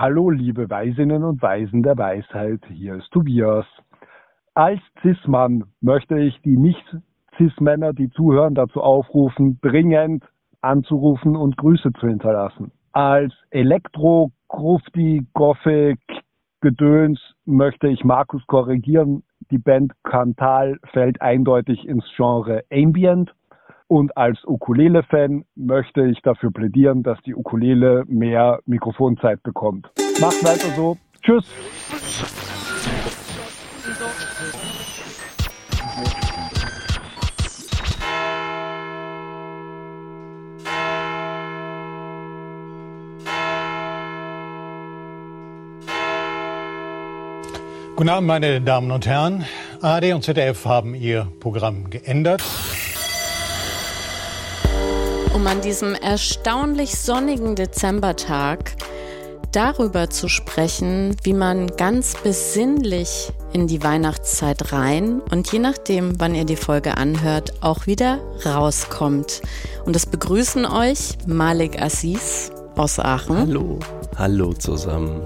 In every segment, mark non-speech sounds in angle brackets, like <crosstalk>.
Hallo, liebe Weisinnen und Weisen der Weisheit, hier ist Tobias. Als Cis-Mann möchte ich die Nicht-Cis-Männer, die zuhören, dazu aufrufen, dringend anzurufen und Grüße zu hinterlassen. Als Elektro, Grufti, Gothic, Gedöns möchte ich Markus korrigieren. Die Band Cantal fällt eindeutig ins Genre Ambient. Und als Ukulele-Fan möchte ich dafür plädieren, dass die Ukulele mehr Mikrofonzeit bekommt. Macht weiter so. Tschüss. Guten Abend, meine Damen und Herren. ARD und ZDF haben ihr Programm geändert. Um an diesem erstaunlich sonnigen Dezembertag darüber zu sprechen, wie man ganz besinnlich in die Weihnachtszeit rein und je nachdem, wann ihr die Folge anhört, auch wieder rauskommt. Und das begrüßen euch Malik Assis aus Aachen. Hallo. Hallo zusammen.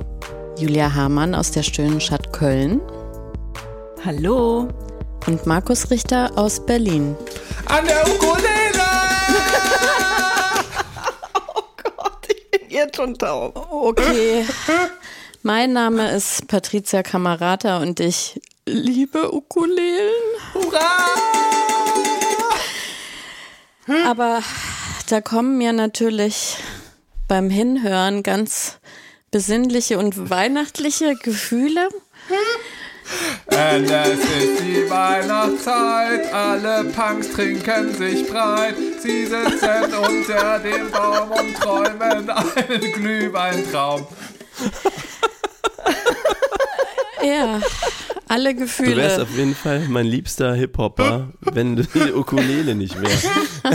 Julia Hamann aus der schönen Stadt Köln. Hallo. Und Markus Richter aus Berlin. An der Ukulele! Jetzt schon taub. Okay. Mein Name ist Patricia Kamerata und ich liebe Ukulelen. Hurra! Aber da kommen mir natürlich beim Hinhören ganz besinnliche und weihnachtliche Gefühle. Und es ist die Weihnachtszeit, alle Punks trinken sich breit. Sie sitzen <laughs> unter dem Baum und träumen einen Glühweintraum. Ja, alle Du wärst Gefühle. auf jeden Fall mein liebster Hip-Hopper, wenn du die Ukulele nicht wärst. <laughs>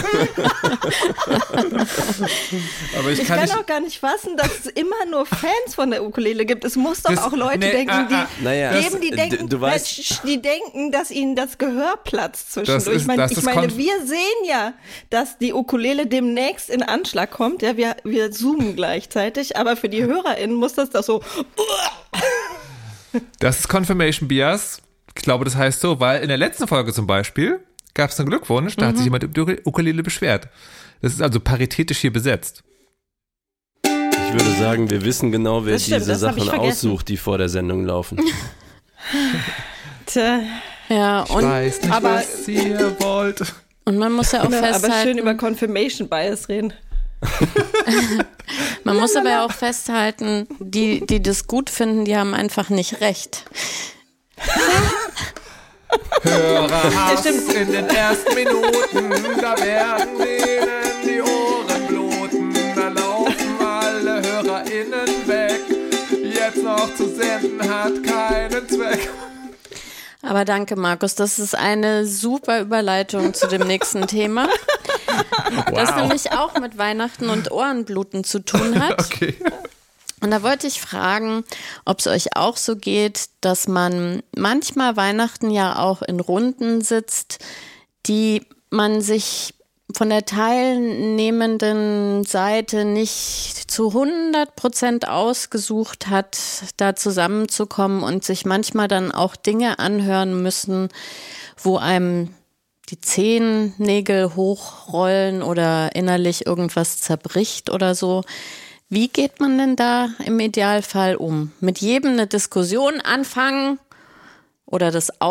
Aber ich Ich kann kann nicht. auch gar nicht fassen, dass es immer nur Fans von der Ukulele gibt. Es muss doch Das- auch Leute nee, denken, die ah, ah. Naja, geben, die das- denken, du weißt- die denken, dass ihnen das Gehör platzt zwischendurch. Das ist- ich meine, das ich meine wir sehen ja, dass die Ukulele demnächst in Anschlag kommt. Ja, wir, wir zoomen gleichzeitig, aber für die HörerInnen muss das doch so. Das ist Confirmation Bias. Ich glaube, das heißt so, weil in der letzten Folge zum Beispiel gab es einen Glückwunsch, da hat sich jemand über die Ukulele beschwert. Das ist also paritätisch hier besetzt. Ich würde sagen, wir wissen genau, wer stimmt, diese Sachen aussucht, die vor der Sendung laufen. <laughs> Tja, Ja, Ich und, weiß nicht, aber- was ihr wollt. und man muss ja auch aber schön festhalten, über Confirmation Bias reden. <laughs> man muss aber ja auch festhalten, die, die das gut finden, die haben einfach nicht recht. Hörerhass <laughs> stimmt. in den ersten Minuten, da werden denen die Ohren bluten, da laufen alle HörerInnen weg. Jetzt noch zu senden hat keinen Zweck. Aber danke, Markus. Das ist eine super Überleitung zu dem nächsten <laughs> Thema, das nämlich auch mit Weihnachten und Ohrenbluten zu tun <laughs> hat. Okay. Und da wollte ich fragen, ob es euch auch so geht, dass man manchmal Weihnachten ja auch in Runden sitzt, die man sich von der teilnehmenden Seite nicht zu 100 Prozent ausgesucht hat, da zusammenzukommen und sich manchmal dann auch Dinge anhören müssen, wo einem die Zehennägel hochrollen oder innerlich irgendwas zerbricht oder so. Wie geht man denn da im Idealfall um? Mit jedem eine Diskussion anfangen oder das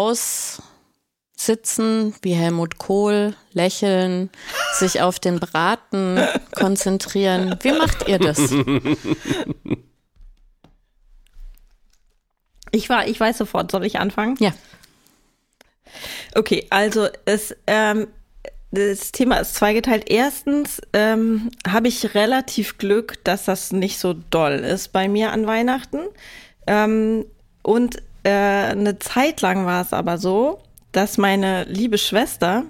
Aussitzen wie Helmut Kohl, lächeln, sich auf den Braten konzentrieren? Wie macht ihr das? Ich war, ich weiß sofort, soll ich anfangen? Ja. Okay, also es, ähm, das Thema ist zweigeteilt. Erstens ähm, habe ich relativ Glück, dass das nicht so doll ist bei mir an Weihnachten. Ähm, und äh, eine Zeit lang war es aber so, dass meine liebe Schwester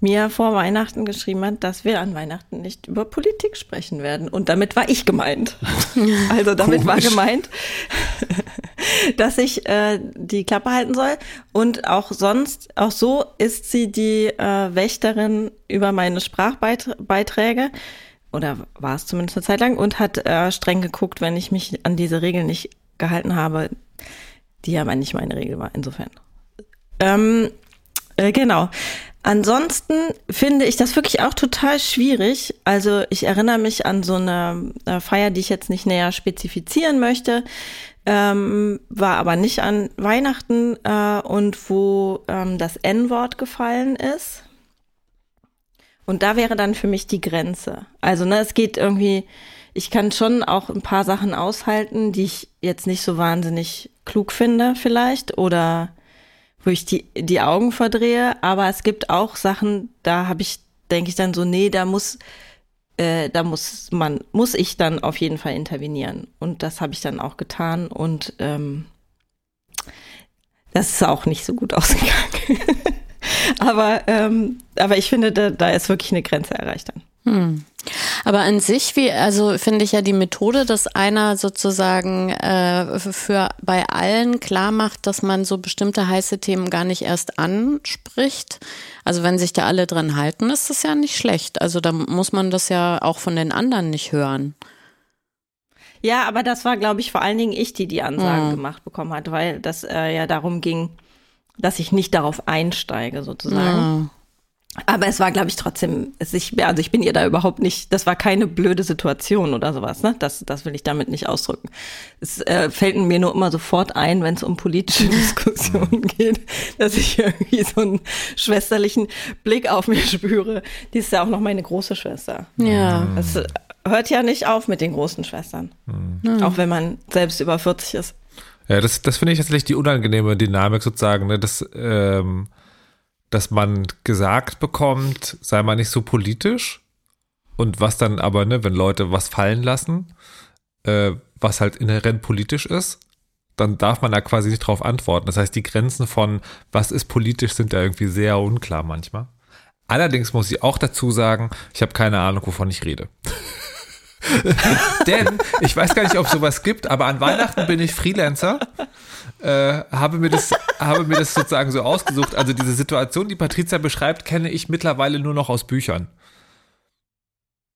mir vor Weihnachten geschrieben hat, dass wir an Weihnachten nicht über Politik sprechen werden. Und damit war ich gemeint. <laughs> Also damit war Komisch. gemeint, <laughs> dass ich äh, die Klappe halten soll. Und auch sonst, auch so ist sie die äh, Wächterin über meine Sprachbeiträge. oder war es zumindest eine Zeit lang, und hat äh, streng geguckt, wenn ich mich an diese Regeln nicht gehalten habe, die aber nicht meine Regel war, insofern. Ähm, äh, genau. Ansonsten finde ich das wirklich auch total schwierig. Also ich erinnere mich an so eine Feier, die ich jetzt nicht näher spezifizieren möchte, ähm, war aber nicht an Weihnachten äh, und wo ähm, das N-Wort gefallen ist. Und da wäre dann für mich die Grenze. Also ne, es geht irgendwie, ich kann schon auch ein paar Sachen aushalten, die ich jetzt nicht so wahnsinnig klug finde vielleicht oder wo ich die, die Augen verdrehe, aber es gibt auch Sachen, da habe ich, denke ich dann so, nee, da muss, äh, da muss man, muss ich dann auf jeden Fall intervenieren. Und das habe ich dann auch getan und ähm, das ist auch nicht so gut <laughs> ausgegangen. aber, ähm, aber ich finde, da, da ist wirklich eine Grenze erreicht dann. Hm. Aber an sich, wie, also finde ich ja die Methode, dass einer sozusagen äh, für bei allen klar macht, dass man so bestimmte heiße Themen gar nicht erst anspricht. Also wenn sich da alle dran halten, ist das ja nicht schlecht. Also da muss man das ja auch von den anderen nicht hören. Ja, aber das war, glaube ich, vor allen Dingen ich, die die Ansage mhm. gemacht bekommen hat, weil das äh, ja darum ging, dass ich nicht darauf einsteige, sozusagen. Mhm. Aber es war, glaube ich, trotzdem, ich, also ich bin ihr da überhaupt nicht, das war keine blöde Situation oder sowas, ne? Das, das will ich damit nicht ausdrücken. Es äh, fällt mir nur immer sofort ein, wenn es um politische <laughs> Diskussionen geht, dass ich irgendwie so einen schwesterlichen Blick auf mich spüre. Die ist ja auch noch meine große Schwester. Ja. Es hört ja nicht auf mit den großen Schwestern. Mhm. Auch wenn man selbst über 40 ist. Ja, das, das finde ich tatsächlich die unangenehme Dynamik sozusagen, ne? Das, ähm dass man gesagt bekommt, sei mal nicht so politisch. Und was dann aber, ne, wenn Leute was fallen lassen, äh, was halt inhärent politisch ist, dann darf man da quasi nicht drauf antworten. Das heißt, die Grenzen von was ist politisch sind da irgendwie sehr unklar manchmal. Allerdings muss ich auch dazu sagen, ich habe keine Ahnung, wovon ich rede. <laughs> Denn ich weiß gar nicht, ob sowas gibt, aber an Weihnachten bin ich Freelancer äh, habe, mir das, <laughs> habe mir das sozusagen so ausgesucht. Also diese Situation, die Patricia beschreibt, kenne ich mittlerweile nur noch aus Büchern.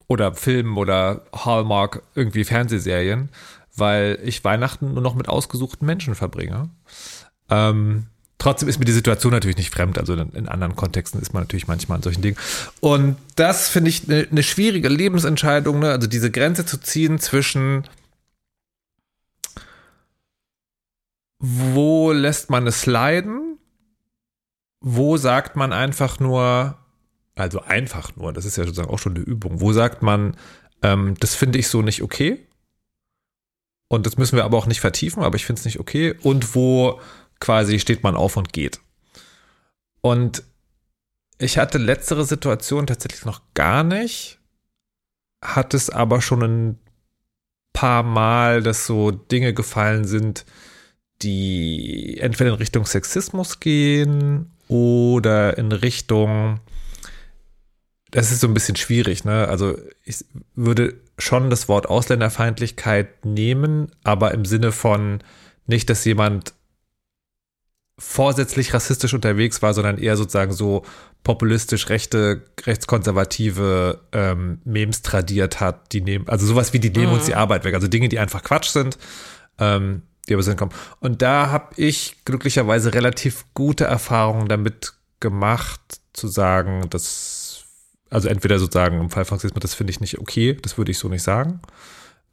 Oder Filmen oder Hallmark, irgendwie Fernsehserien, weil ich Weihnachten nur noch mit ausgesuchten Menschen verbringe. Ähm, trotzdem ist mir die Situation natürlich nicht fremd. Also in, anderen Kontexten ist man natürlich manchmal an solchen Dingen. Und das finde ich eine ne schwierige Lebensentscheidung, ne? also diese Grenze zu ziehen zwischen wo lässt man es leiden? Wo sagt man einfach nur, also einfach nur, das ist ja sozusagen auch schon eine Übung, wo sagt man, ähm, das finde ich so nicht okay? Und das müssen wir aber auch nicht vertiefen, aber ich finde es nicht okay. Und wo quasi steht man auf und geht. Und ich hatte letztere Situation tatsächlich noch gar nicht, hat es aber schon ein paar Mal, dass so Dinge gefallen sind, die entweder in Richtung Sexismus gehen oder in Richtung, das ist so ein bisschen schwierig, ne? Also ich würde schon das Wort Ausländerfeindlichkeit nehmen, aber im Sinne von nicht, dass jemand vorsätzlich rassistisch unterwegs war, sondern eher sozusagen so populistisch rechte, rechtskonservative ähm, Memes tradiert hat, die nehmen, also sowas wie die nehmen mhm. uns die Arbeit weg, also Dinge, die einfach Quatsch sind, ähm, die aber sind kommen. Und da habe ich glücklicherweise relativ gute Erfahrungen damit gemacht, zu sagen, dass, also entweder sozusagen im Fall von Sexismus, das finde ich nicht okay, das würde ich so nicht sagen.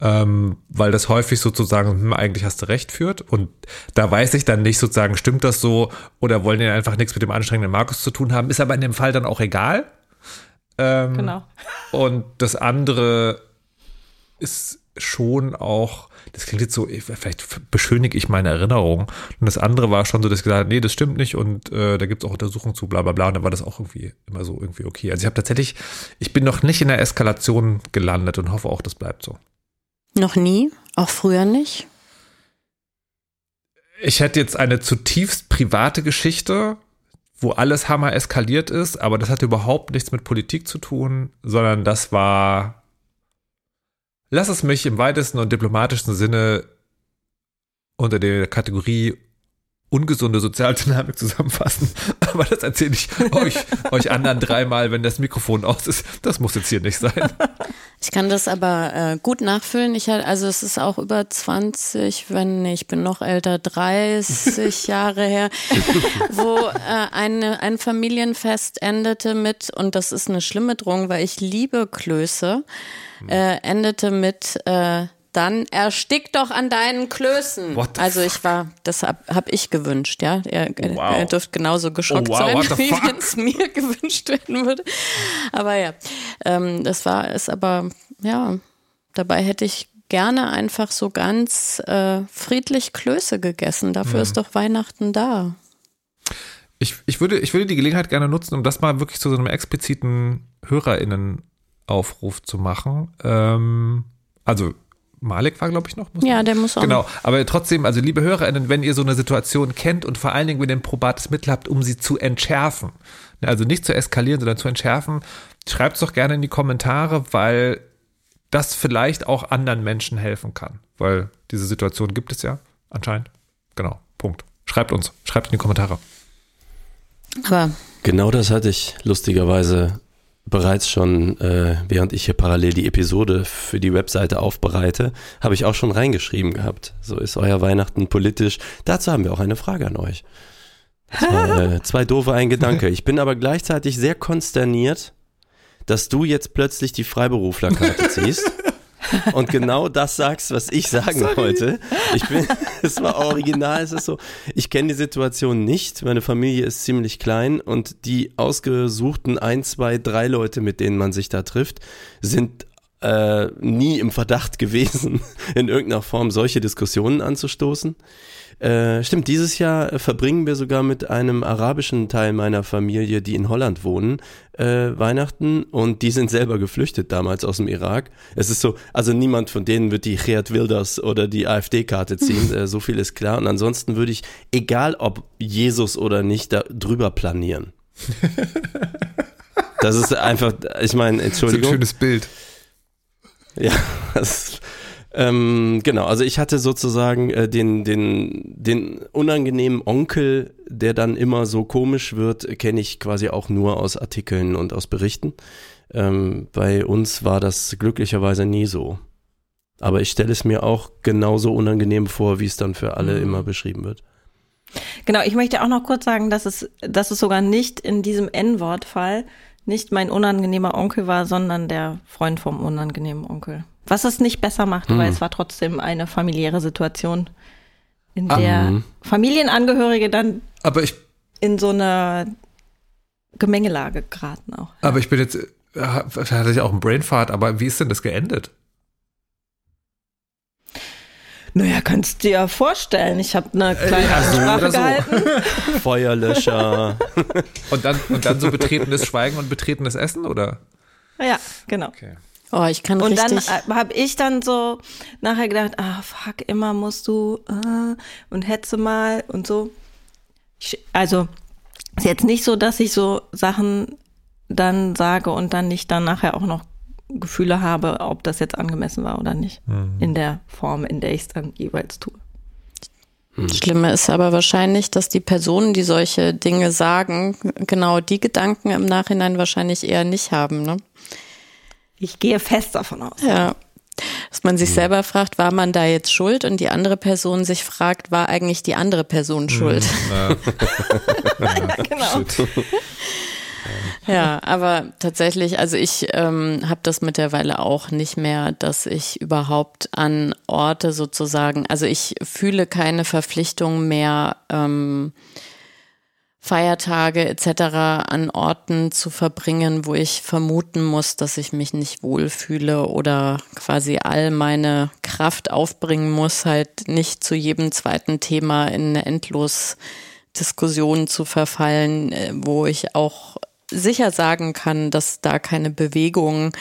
Ähm, weil das häufig sozusagen, hm, eigentlich hast du recht führt. Und da weiß ich dann nicht sozusagen, stimmt das so oder wollen die einfach nichts mit dem anstrengenden Markus zu tun haben, ist aber in dem Fall dann auch egal. Ähm, genau. Und das andere ist schon auch, das klingt jetzt so, vielleicht beschönige ich meine Erinnerung. Und das andere war schon so, dass ich gesagt habe, nee, das stimmt nicht und äh, da gibt es auch Untersuchungen zu, bla bla bla. Und dann war das auch irgendwie immer so irgendwie okay. Also ich habe tatsächlich, ich bin noch nicht in der Eskalation gelandet und hoffe auch, das bleibt so. Noch nie? Auch früher nicht? Ich hätte jetzt eine zutiefst private Geschichte, wo alles Hammer eskaliert ist, aber das hatte überhaupt nichts mit Politik zu tun, sondern das war Lass es mich im weitesten und diplomatischsten Sinne unter der Kategorie ungesunde Sozialdynamik zusammenfassen. <laughs> Aber das erzähle ich euch, <laughs> euch anderen dreimal, wenn das Mikrofon aus ist. Das muss jetzt hier nicht sein. <laughs> Ich kann das aber äh, gut nachfüllen. Ich also es ist auch über 20, wenn ich bin noch älter, 30 Jahre her, wo äh, eine, ein Familienfest endete mit, und das ist eine schlimme Drohung, weil ich liebe Klöße, äh, endete mit äh, dann erstick doch an deinen Klößen. Also ich war, das habe hab ich gewünscht, ja. Er, wow. er dürfte genauso geschockt oh, wow, sein, <laughs> wie wenn es mir gewünscht werden würde. Aber ja, ähm, das war es aber, ja, dabei hätte ich gerne einfach so ganz äh, friedlich Klöße gegessen. Dafür mhm. ist doch Weihnachten da. Ich, ich, würde, ich würde die Gelegenheit gerne nutzen, um das mal wirklich zu so einem expliziten HörerInnen-Aufruf zu machen. Ähm, also Malik war, glaube ich, noch. ja, der muss auch. Genau. Aber trotzdem, also liebe HörerInnen, wenn ihr so eine Situation kennt und vor allen Dingen, wenn ihr ein probates Mittel habt, um sie zu entschärfen, ne, also nicht zu eskalieren, sondern zu entschärfen, schreibt es doch gerne in die Kommentare, weil das vielleicht auch anderen Menschen helfen kann. Weil diese Situation gibt es ja anscheinend. Genau. Punkt. Schreibt uns. Schreibt in die Kommentare. Aber genau das hatte ich lustigerweise bereits schon, äh, während ich hier parallel die Episode für die Webseite aufbereite, habe ich auch schon reingeschrieben gehabt. So ist euer Weihnachten politisch. Dazu haben wir auch eine Frage an euch. War, <laughs> äh, zwei doofe, ein Gedanke. Ich bin aber gleichzeitig sehr konsterniert, dass du jetzt plötzlich die Freiberuflerkarte <laughs> ziehst und genau das sagst, was ich sagen Sorry. wollte. Ich bin, <laughs> es war original, es ist so, ich kenne die Situation nicht, meine Familie ist ziemlich klein und die ausgesuchten ein, zwei, drei Leute, mit denen man sich da trifft, sind äh, nie im Verdacht gewesen, <laughs> in irgendeiner Form solche Diskussionen anzustoßen. Äh, stimmt, dieses Jahr verbringen wir sogar mit einem arabischen Teil meiner Familie, die in Holland wohnen, äh, Weihnachten und die sind selber geflüchtet damals aus dem Irak. Es ist so, also niemand von denen wird die Geert Wilders oder die AfD-Karte ziehen, <laughs> äh, so viel ist klar. Und ansonsten würde ich, egal ob Jesus oder nicht, da drüber planieren. <laughs> Das ist einfach, ich meine, Entschuldigung. Das ist ein schönes Bild. Ja, <laughs> das ähm, genau, also ich hatte sozusagen äh, den, den, den unangenehmen Onkel, der dann immer so komisch wird, kenne ich quasi auch nur aus Artikeln und aus Berichten. Ähm, bei uns war das glücklicherweise nie so. Aber ich stelle es mir auch genauso unangenehm vor, wie es dann für alle mhm. immer beschrieben wird. Genau, ich möchte auch noch kurz sagen, dass es, dass es sogar nicht in diesem N-Wort-Fall nicht mein unangenehmer Onkel war, sondern der Freund vom unangenehmen Onkel. Was es nicht besser macht, hm. weil es war trotzdem eine familiäre Situation, in der ah, Familienangehörige dann aber ich, in so eine Gemengelage geraten auch. Aber ich bin jetzt, äh, hatte ich auch einen Brainfart, aber wie ist denn das geendet? Naja, kannst du dir vorstellen. Ich habe eine äh, kleine ja, so Sprache so. gehalten. <laughs> Feuerlöscher. und, dann, und dann so betretenes Schweigen und betretenes Essen, oder? Ja, genau. Okay. Oh, ich kann und richtig. dann äh, habe ich dann so nachher gedacht, ah fuck, immer musst du äh, und hetze mal und so. Ich, also ist jetzt nicht so, dass ich so Sachen dann sage und dann nicht dann nachher auch noch Gefühle habe, ob das jetzt angemessen war oder nicht. Mhm. In der Form, in der ich es dann jeweils tue. Mhm. Schlimme ist aber wahrscheinlich, dass die Personen, die solche Dinge sagen, genau die Gedanken im Nachhinein wahrscheinlich eher nicht haben. Ne? Ich gehe fest davon aus. Ja. Dass man sich mhm. selber fragt, war man da jetzt schuld? Und die andere Person sich fragt, war eigentlich die andere Person mhm. schuld? Ja, <laughs> ja genau. Ja, aber tatsächlich, also ich ähm, habe das mittlerweile auch nicht mehr, dass ich überhaupt an Orte sozusagen, also ich fühle keine Verpflichtung mehr, ähm, Feiertage etc. an Orten zu verbringen, wo ich vermuten muss, dass ich mich nicht wohlfühle oder quasi all meine Kraft aufbringen muss, halt nicht zu jedem zweiten Thema in eine endlos Diskussion zu verfallen, äh, wo ich auch sicher sagen kann, dass da keine Bewegung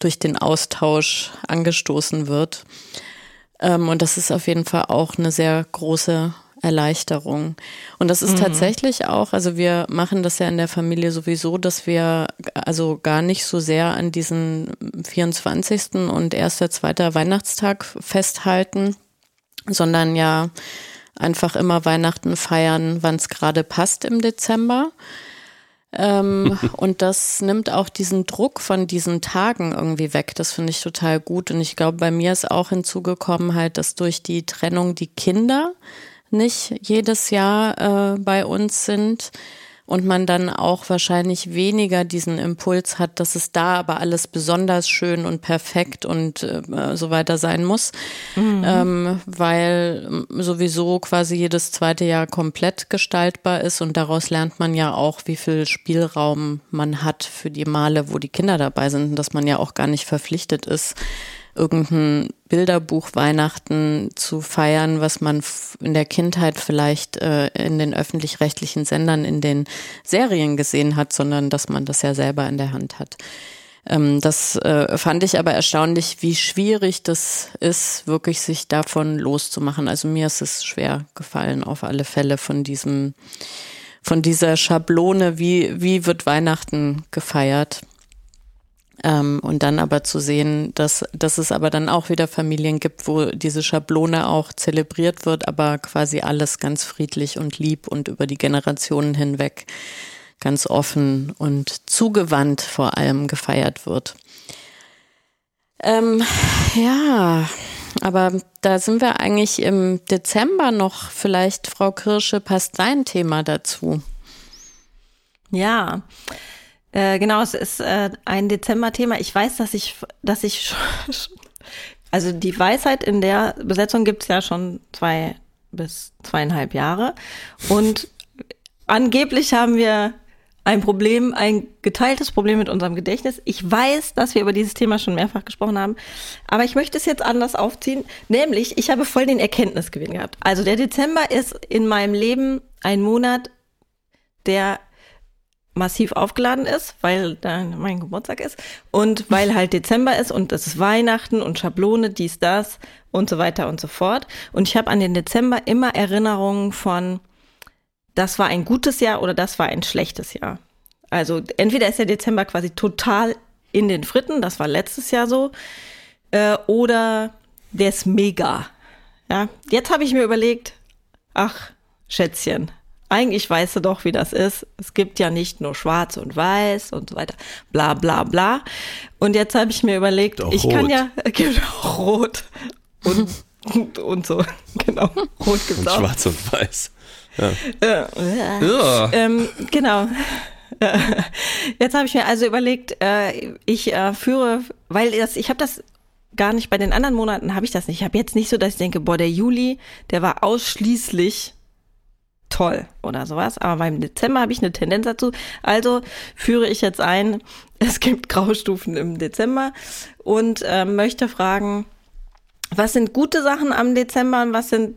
durch den Austausch angestoßen wird. Ähm, und das ist auf jeden Fall auch eine sehr große Erleichterung. Und das ist mhm. tatsächlich auch, also wir machen das ja in der Familie sowieso, dass wir also gar nicht so sehr an diesen 24. und erster, zweiter Weihnachtstag festhalten, sondern ja einfach immer Weihnachten feiern, wann es gerade passt im Dezember. Ähm, <laughs> und das nimmt auch diesen Druck von diesen Tagen irgendwie weg. Das finde ich total gut. Und ich glaube, bei mir ist auch hinzugekommen halt, dass durch die Trennung die Kinder nicht jedes Jahr äh, bei uns sind und man dann auch wahrscheinlich weniger diesen Impuls hat, dass es da aber alles besonders schön und perfekt und äh, so weiter sein muss, mhm. ähm, weil sowieso quasi jedes zweite Jahr komplett gestaltbar ist und daraus lernt man ja auch, wie viel Spielraum man hat für die Male, wo die Kinder dabei sind und dass man ja auch gar nicht verpflichtet ist, irgendein Bilderbuch Weihnachten zu feiern, was man in der Kindheit vielleicht äh, in den öffentlich-rechtlichen Sendern in den Serien gesehen hat, sondern dass man das ja selber in der Hand hat. Ähm, das äh, fand ich aber erstaunlich, wie schwierig das ist, wirklich sich davon loszumachen. Also mir ist es schwer gefallen, auf alle Fälle von diesem, von dieser Schablone, wie, wie wird Weihnachten gefeiert. Ähm, und dann aber zu sehen, dass, dass es aber dann auch wieder Familien gibt, wo diese Schablone auch zelebriert wird, aber quasi alles ganz friedlich und lieb und über die Generationen hinweg ganz offen und zugewandt vor allem gefeiert wird. Ähm, ja, aber da sind wir eigentlich im Dezember noch. Vielleicht, Frau Kirsche, passt dein Thema dazu. Ja, äh, genau, es ist äh, ein Dezember-Thema. Ich weiß, dass ich, dass ich, also die Weisheit in der Besetzung gibt's ja schon zwei bis zweieinhalb Jahre. Und angeblich haben wir ein Problem, ein geteiltes Problem mit unserem Gedächtnis. Ich weiß, dass wir über dieses Thema schon mehrfach gesprochen haben, aber ich möchte es jetzt anders aufziehen. Nämlich, ich habe voll den Erkenntnisgewinn gehabt. Also der Dezember ist in meinem Leben ein Monat, der massiv aufgeladen ist, weil da mein Geburtstag ist und weil halt Dezember ist und es ist Weihnachten und Schablone, dies, das und so weiter und so fort. Und ich habe an den Dezember immer Erinnerungen von, das war ein gutes Jahr oder das war ein schlechtes Jahr. Also entweder ist der Dezember quasi total in den Fritten, das war letztes Jahr so, äh, oder der ist mega. Ja, jetzt habe ich mir überlegt, ach, Schätzchen, eigentlich weißt du doch, wie das ist. Es gibt ja nicht nur schwarz und weiß und so weiter, bla bla bla. Und jetzt habe ich mir überlegt, ich rot. kann ja, <laughs> gibt auch rot und, und, und so, <laughs> genau, rot gibt es auch. Schwarz und weiß. Ja. Äh, ja. Ähm, genau. Jetzt habe ich mir also überlegt, äh, ich äh, führe, weil das, ich habe das gar nicht bei den anderen Monaten habe ich das nicht. Ich habe jetzt nicht so, dass ich denke, boah, der Juli, der war ausschließlich toll oder sowas. Aber beim Dezember habe ich eine Tendenz dazu. Also führe ich jetzt ein, <laughs> es gibt Graustufen im Dezember und äh, möchte fragen, was sind gute Sachen am Dezember und was sind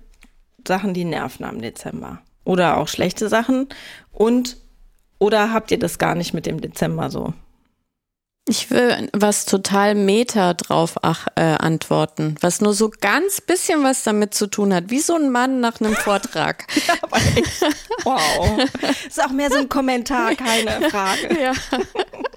Sachen, die nerven am Dezember? Oder auch schlechte Sachen? Und oder habt ihr das gar nicht mit dem Dezember so? Ich will was total Meta drauf ach, äh, antworten, was nur so ganz bisschen was damit zu tun hat, wie so ein Mann nach einem Vortrag. <laughs> ja, aber echt. <laughs> Wow. Ist auch mehr so ein Kommentar, keine Frage. ja. <laughs>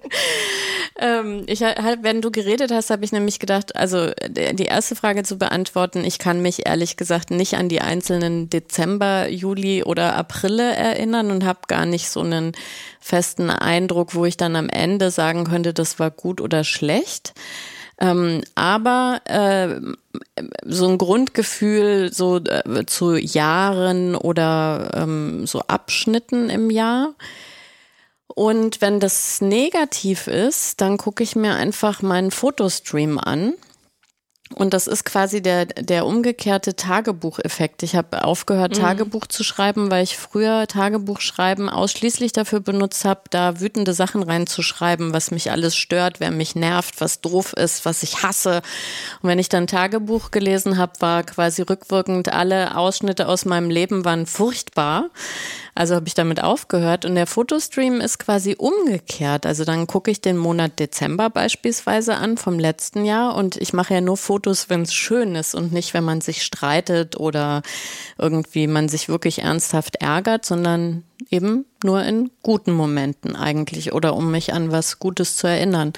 ähm, ich wenn du geredet hast, habe ich nämlich gedacht, also die erste Frage zu beantworten, ich kann mich ehrlich gesagt nicht an die einzelnen Dezember, Juli oder Aprille erinnern und habe gar nicht so einen festen Eindruck, wo ich dann am Ende sagen könnte, das war gut oder schlecht. Ähm, aber äh, so ein Grundgefühl so äh, zu Jahren oder ähm, so Abschnitten im Jahr und wenn das negativ ist, dann gucke ich mir einfach meinen Fotostream an. Und das ist quasi der, der umgekehrte Tagebucheffekt. Ich habe aufgehört, mhm. Tagebuch zu schreiben, weil ich früher Tagebuchschreiben ausschließlich dafür benutzt habe, da wütende Sachen reinzuschreiben, was mich alles stört, wer mich nervt, was doof ist, was ich hasse. Und wenn ich dann Tagebuch gelesen habe, war quasi rückwirkend alle Ausschnitte aus meinem Leben waren furchtbar. Also habe ich damit aufgehört und der Fotostream ist quasi umgekehrt. Also dann gucke ich den Monat Dezember beispielsweise an vom letzten Jahr und ich mache ja nur Fotos wenn es schön ist und nicht, wenn man sich streitet oder irgendwie man sich wirklich ernsthaft ärgert, sondern eben nur in guten Momenten eigentlich oder um mich an was Gutes zu erinnern.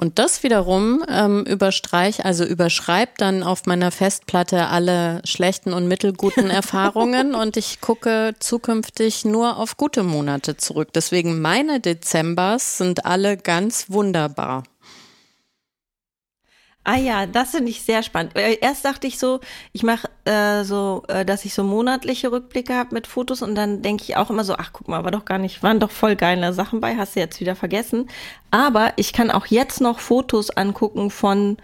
Und das wiederum ähm, überstreich, also überschreibt dann auf meiner Festplatte alle schlechten und mittelguten <laughs> Erfahrungen und ich gucke zukünftig nur auf gute Monate zurück. Deswegen meine Dezembers sind alle ganz wunderbar. Ah ja, das finde ich sehr spannend. Äh, erst dachte ich so, ich mache äh, so, äh, dass ich so monatliche Rückblicke habe mit Fotos und dann denke ich auch immer so, ach guck mal, war doch gar nicht, waren doch voll geile Sachen bei, hast du jetzt wieder vergessen. Aber ich kann auch jetzt noch Fotos angucken von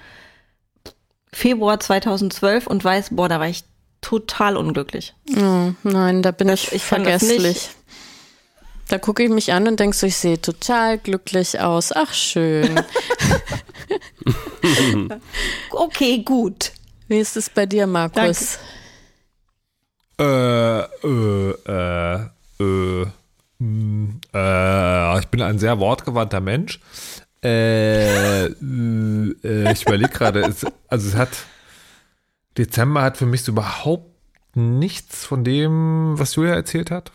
Februar 2012 und weiß, boah, da war ich total unglücklich. Oh, nein, da bin das, ich, ich vergesslich. Da gucke ich mich an und denke so, ich sehe total glücklich aus. Ach, schön. <laughs> okay, gut. Wie ist es bei dir, Markus? Äh, äh, äh, äh, hm, äh, ich bin ein sehr wortgewandter Mensch. Äh, äh, ich überlege gerade, also es hat, Dezember hat für mich so überhaupt nichts von dem, was Julia erzählt hat.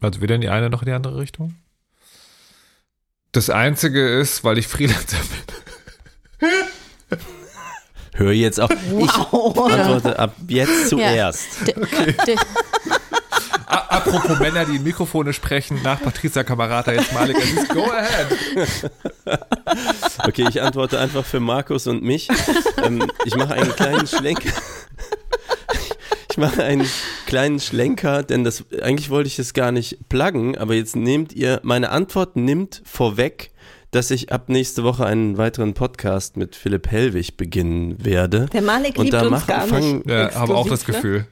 Also weder in die eine noch in die andere Richtung. Das Einzige ist, weil ich Freelancer bin. Hör jetzt auf. Wow. Ich antworte ab jetzt zuerst. Ja. Okay. Apropos Männer, die in Mikrofone sprechen, nach Patricia Kamerata jetzt Malik Aziz, go ahead. Okay, ich antworte einfach für Markus und mich. Ähm, ich mache einen kleinen Schlenk mache einen kleinen Schlenker, denn das eigentlich wollte ich es gar nicht pluggen, aber jetzt nehmt ihr, meine Antwort nimmt vorweg, dass ich ab nächste Woche einen weiteren Podcast mit Philipp Hellwig beginnen werde. Der Malik liebt und da uns machen, gar nicht. Ja, habe auch das ne?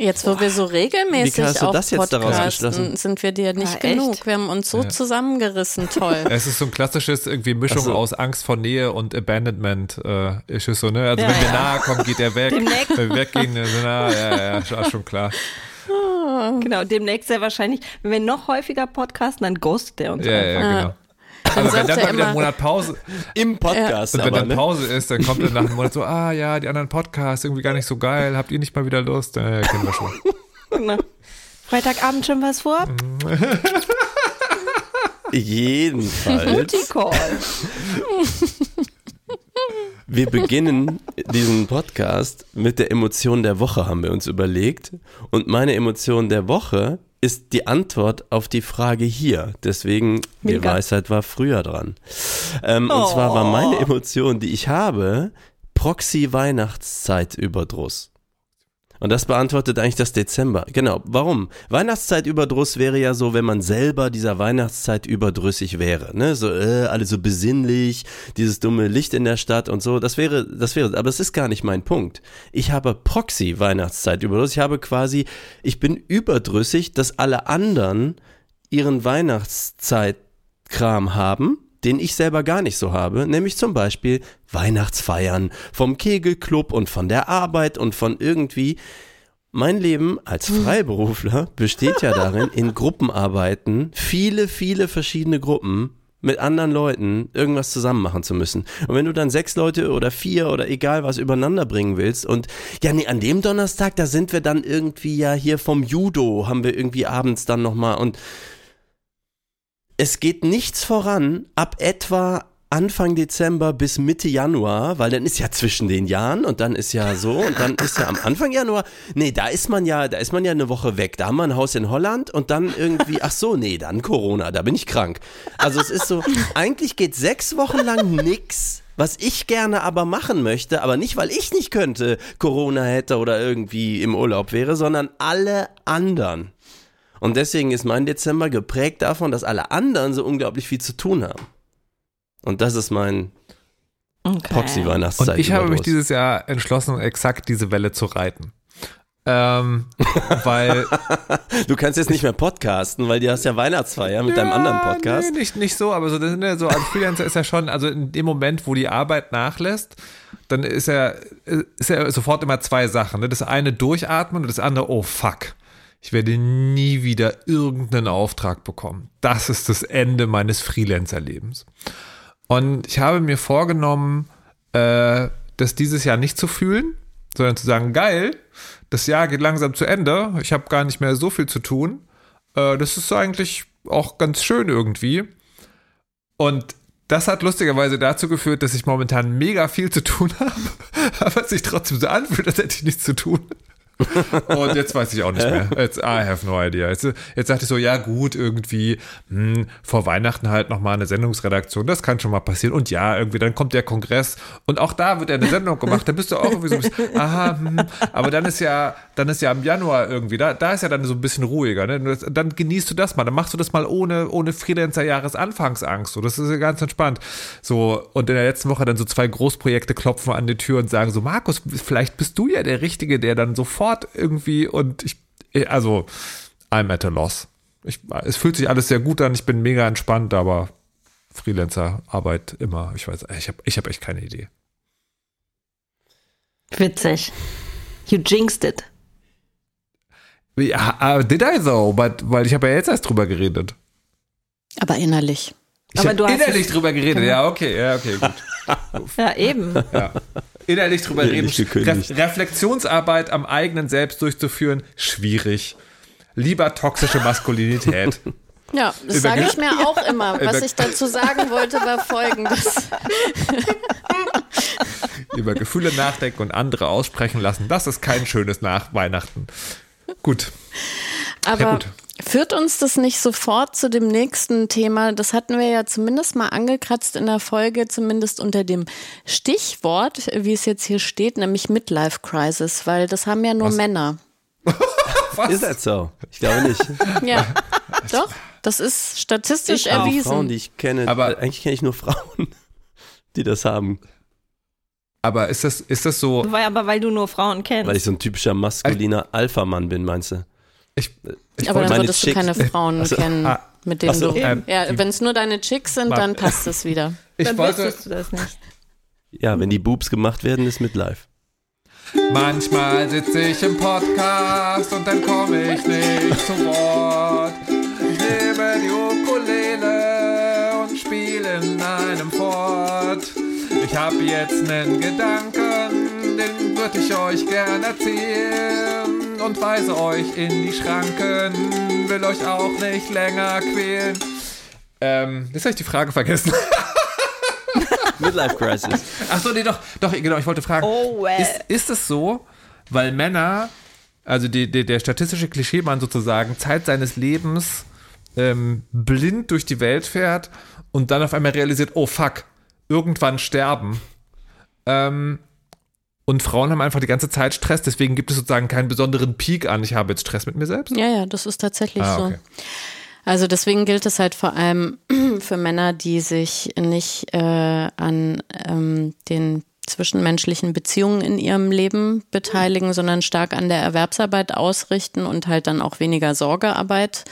Jetzt, wo wir so regelmäßig Wie auf das jetzt Podcasten, sind wir dir nicht ja, genug. Wir haben uns so ja. zusammengerissen, toll. <laughs> Es ist so ein klassisches irgendwie Mischung so. aus Angst vor Nähe und Abandonment. Äh, ist es so, ne? Also ja, wenn wir nahe kommen, geht er weg. Demnächst. Wenn wir weggehen, dann, na, ja, ja, schon klar. Genau, demnächst sehr wahrscheinlich, wenn wir noch häufiger podcasten, dann ghostet er uns ja, einfach. Ja, genau. <laughs> Also wenn dann mal wieder ein Monat Pause im Podcast. Und wenn aber, dann ne? Pause ist, dann kommt er nach einem Monat so, <laughs> ah ja, die anderen Podcasts irgendwie gar nicht so geil, habt ihr nicht mal wieder Lust? Äh, kennen wir schon. <laughs> Genau. Freitagabend schon was vor? Jedenfalls. Wir beginnen diesen Podcast mit der Emotion der Woche, haben wir uns überlegt. Und meine Emotion der Woche ist die Antwort auf die Frage hier. Deswegen, die Weisheit war früher dran. Ähm, oh. Und zwar war meine oh. Emotion, die ich habe, Proxy-Weihnachtszeit-Überdruss. Und das beantwortet eigentlich das Dezember. Genau. Warum? Weihnachtszeitüberdruss wäre ja so, wenn man selber dieser Weihnachtszeit überdrüssig wäre. Ne? So, äh, alle so besinnlich, dieses dumme Licht in der Stadt und so. Das wäre, das wäre, aber es ist gar nicht mein Punkt. Ich habe Proxy-Weihnachtszeitüberdruss. Ich habe quasi, ich bin überdrüssig, dass alle anderen ihren Weihnachtszeitkram haben den ich selber gar nicht so habe, nämlich zum Beispiel Weihnachtsfeiern vom Kegelclub und von der Arbeit und von irgendwie. Mein Leben als hm. Freiberufler besteht ja darin, <laughs> in Gruppenarbeiten, viele, viele verschiedene Gruppen mit anderen Leuten irgendwas zusammen machen zu müssen. Und wenn du dann sechs Leute oder vier oder egal was übereinander bringen willst und ja, nee, an dem Donnerstag, da sind wir dann irgendwie ja hier vom Judo, haben wir irgendwie abends dann nochmal und es geht nichts voran ab etwa Anfang Dezember bis Mitte Januar, weil dann ist ja zwischen den Jahren und dann ist ja so und dann ist ja am Anfang Januar, nee, da ist man ja, da ist man ja eine Woche weg. Da haben wir ein Haus in Holland und dann irgendwie, ach so, nee, dann Corona, da bin ich krank. Also es ist so, eigentlich geht sechs Wochen lang nix, was ich gerne aber machen möchte, aber nicht, weil ich nicht könnte, Corona hätte oder irgendwie im Urlaub wäre, sondern alle anderen. Und deswegen ist mein Dezember geprägt davon, dass alle anderen so unglaublich viel zu tun haben. Und das ist mein okay. Proxy-Weihnachtszeit. Und ich habe mich dieses Jahr entschlossen, exakt diese Welle zu reiten. Ähm, <laughs> weil du kannst jetzt nicht mehr podcasten, weil du hast ja Weihnachtsfeier mit ja, deinem anderen Podcast. Nee, nicht, nicht so, aber so, ne, so als Freelancer ist ja schon, also in dem Moment, wo die Arbeit nachlässt, dann ist ja, ist ja sofort immer zwei Sachen. Ne? Das eine durchatmen und das andere, oh fuck ich werde nie wieder irgendeinen Auftrag bekommen. Das ist das Ende meines Freelancer-Lebens. Und ich habe mir vorgenommen, äh, das dieses Jahr nicht zu fühlen, sondern zu sagen, geil, das Jahr geht langsam zu Ende, ich habe gar nicht mehr so viel zu tun. Äh, das ist eigentlich auch ganz schön irgendwie. Und das hat lustigerweise dazu geführt, dass ich momentan mega viel zu tun <laughs> habe, aber es sich trotzdem so anfühlt, als hätte ich nichts zu tun. Und jetzt weiß ich auch nicht mehr. Jetzt, I have no idea. Jetzt, jetzt dachte ich so, ja gut, irgendwie hm, vor Weihnachten halt nochmal eine Sendungsredaktion, das kann schon mal passieren. Und ja, irgendwie, dann kommt der Kongress und auch da wird ja eine Sendung gemacht, da bist du auch irgendwie so ein bisschen, aha, hm, aber dann ist ja, dann ist ja im Januar irgendwie, da, da ist ja dann so ein bisschen ruhiger, ne? Dann genießt du das mal, dann machst du das mal ohne, ohne Freelancer-Jahresanfangsangst. So, das ist ja ganz entspannt. So, und in der letzten Woche dann so zwei Großprojekte klopfen an die Tür und sagen so, Markus, vielleicht bist du ja der Richtige, der dann sofort sofort irgendwie und ich, also, I'm at a loss. Ich, es fühlt sich alles sehr gut an, ich bin mega entspannt, aber Freelancer-Arbeit immer, ich weiß, ich habe ich hab echt keine Idee. Witzig. You jinxed it. Ja, uh, did I though? But, weil ich habe ja jetzt erst drüber geredet. Aber innerlich. Ich habe innerlich drüber geredet, genau. ja, okay, ja, okay, gut. <laughs> ja, eben. Ja innerlich drüber reden. Re Reflexionsarbeit am eigenen Selbst durchzuführen, schwierig. Lieber toxische Maskulinität. <laughs> Ja, das sage ich mir <laughs> auch immer. Was ich dazu sagen wollte, war folgendes. Über Gefühle nachdenken und andere aussprechen lassen, das ist kein schönes Nach Weihnachten. Gut. Aber ja, gut. Führt uns das nicht sofort zu dem nächsten Thema? Das hatten wir ja zumindest mal angekratzt in der Folge, zumindest unter dem Stichwort, wie es jetzt hier steht, nämlich Midlife Crisis, weil das haben ja nur Was? Männer. <laughs> Was? Ist das so? Ich glaube nicht. Ja, doch. Das ist statistisch ich erwiesen. Auch Frauen, die ich kenne, aber eigentlich kenne ich nur Frauen, <laughs> die das haben. Aber ist das, ist das so? Weil, aber weil du nur Frauen kennst. Weil ich so ein typischer maskuliner Alpha-Mann bin, meinst du? Ich, ich aber dann würdest Chicks, du keine Frauen also, kennen, ah, mit denen so, du. Ähm, ja, wenn es nur deine Chicks sind, dann passt es wieder. Ich dann wollte, du das nicht. Ja, wenn die Boobs gemacht werden, ist mit live. Manchmal sitze ich im Podcast und dann komme ich nicht zu Wort. Ich nehme die Ukulele und spiele in einem Fort. Ich habe jetzt einen Gedanken, den würde ich euch gern erzählen und weise euch in die Schranken, will euch auch nicht länger quälen. Ähm, jetzt habe ich die Frage vergessen. <laughs> Midlife Crisis. Achso, nee, doch, doch, genau, ich wollte fragen. Oh, well. ist, ist es so, weil Männer, also die, die, der statistische Klischeemann sozusagen, Zeit seines Lebens ähm, blind durch die Welt fährt und dann auf einmal realisiert, oh fuck, irgendwann sterben. Ähm, und Frauen haben einfach die ganze Zeit Stress, deswegen gibt es sozusagen keinen besonderen Peak an, ich habe jetzt Stress mit mir selbst. Ja, ja, das ist tatsächlich ah, okay. so. Also deswegen gilt es halt vor allem <clears throat> für Männer, die sich nicht äh, an ähm, den zwischenmenschlichen Beziehungen in ihrem Leben beteiligen, sondern stark an der Erwerbsarbeit ausrichten und halt dann auch weniger Sorgearbeit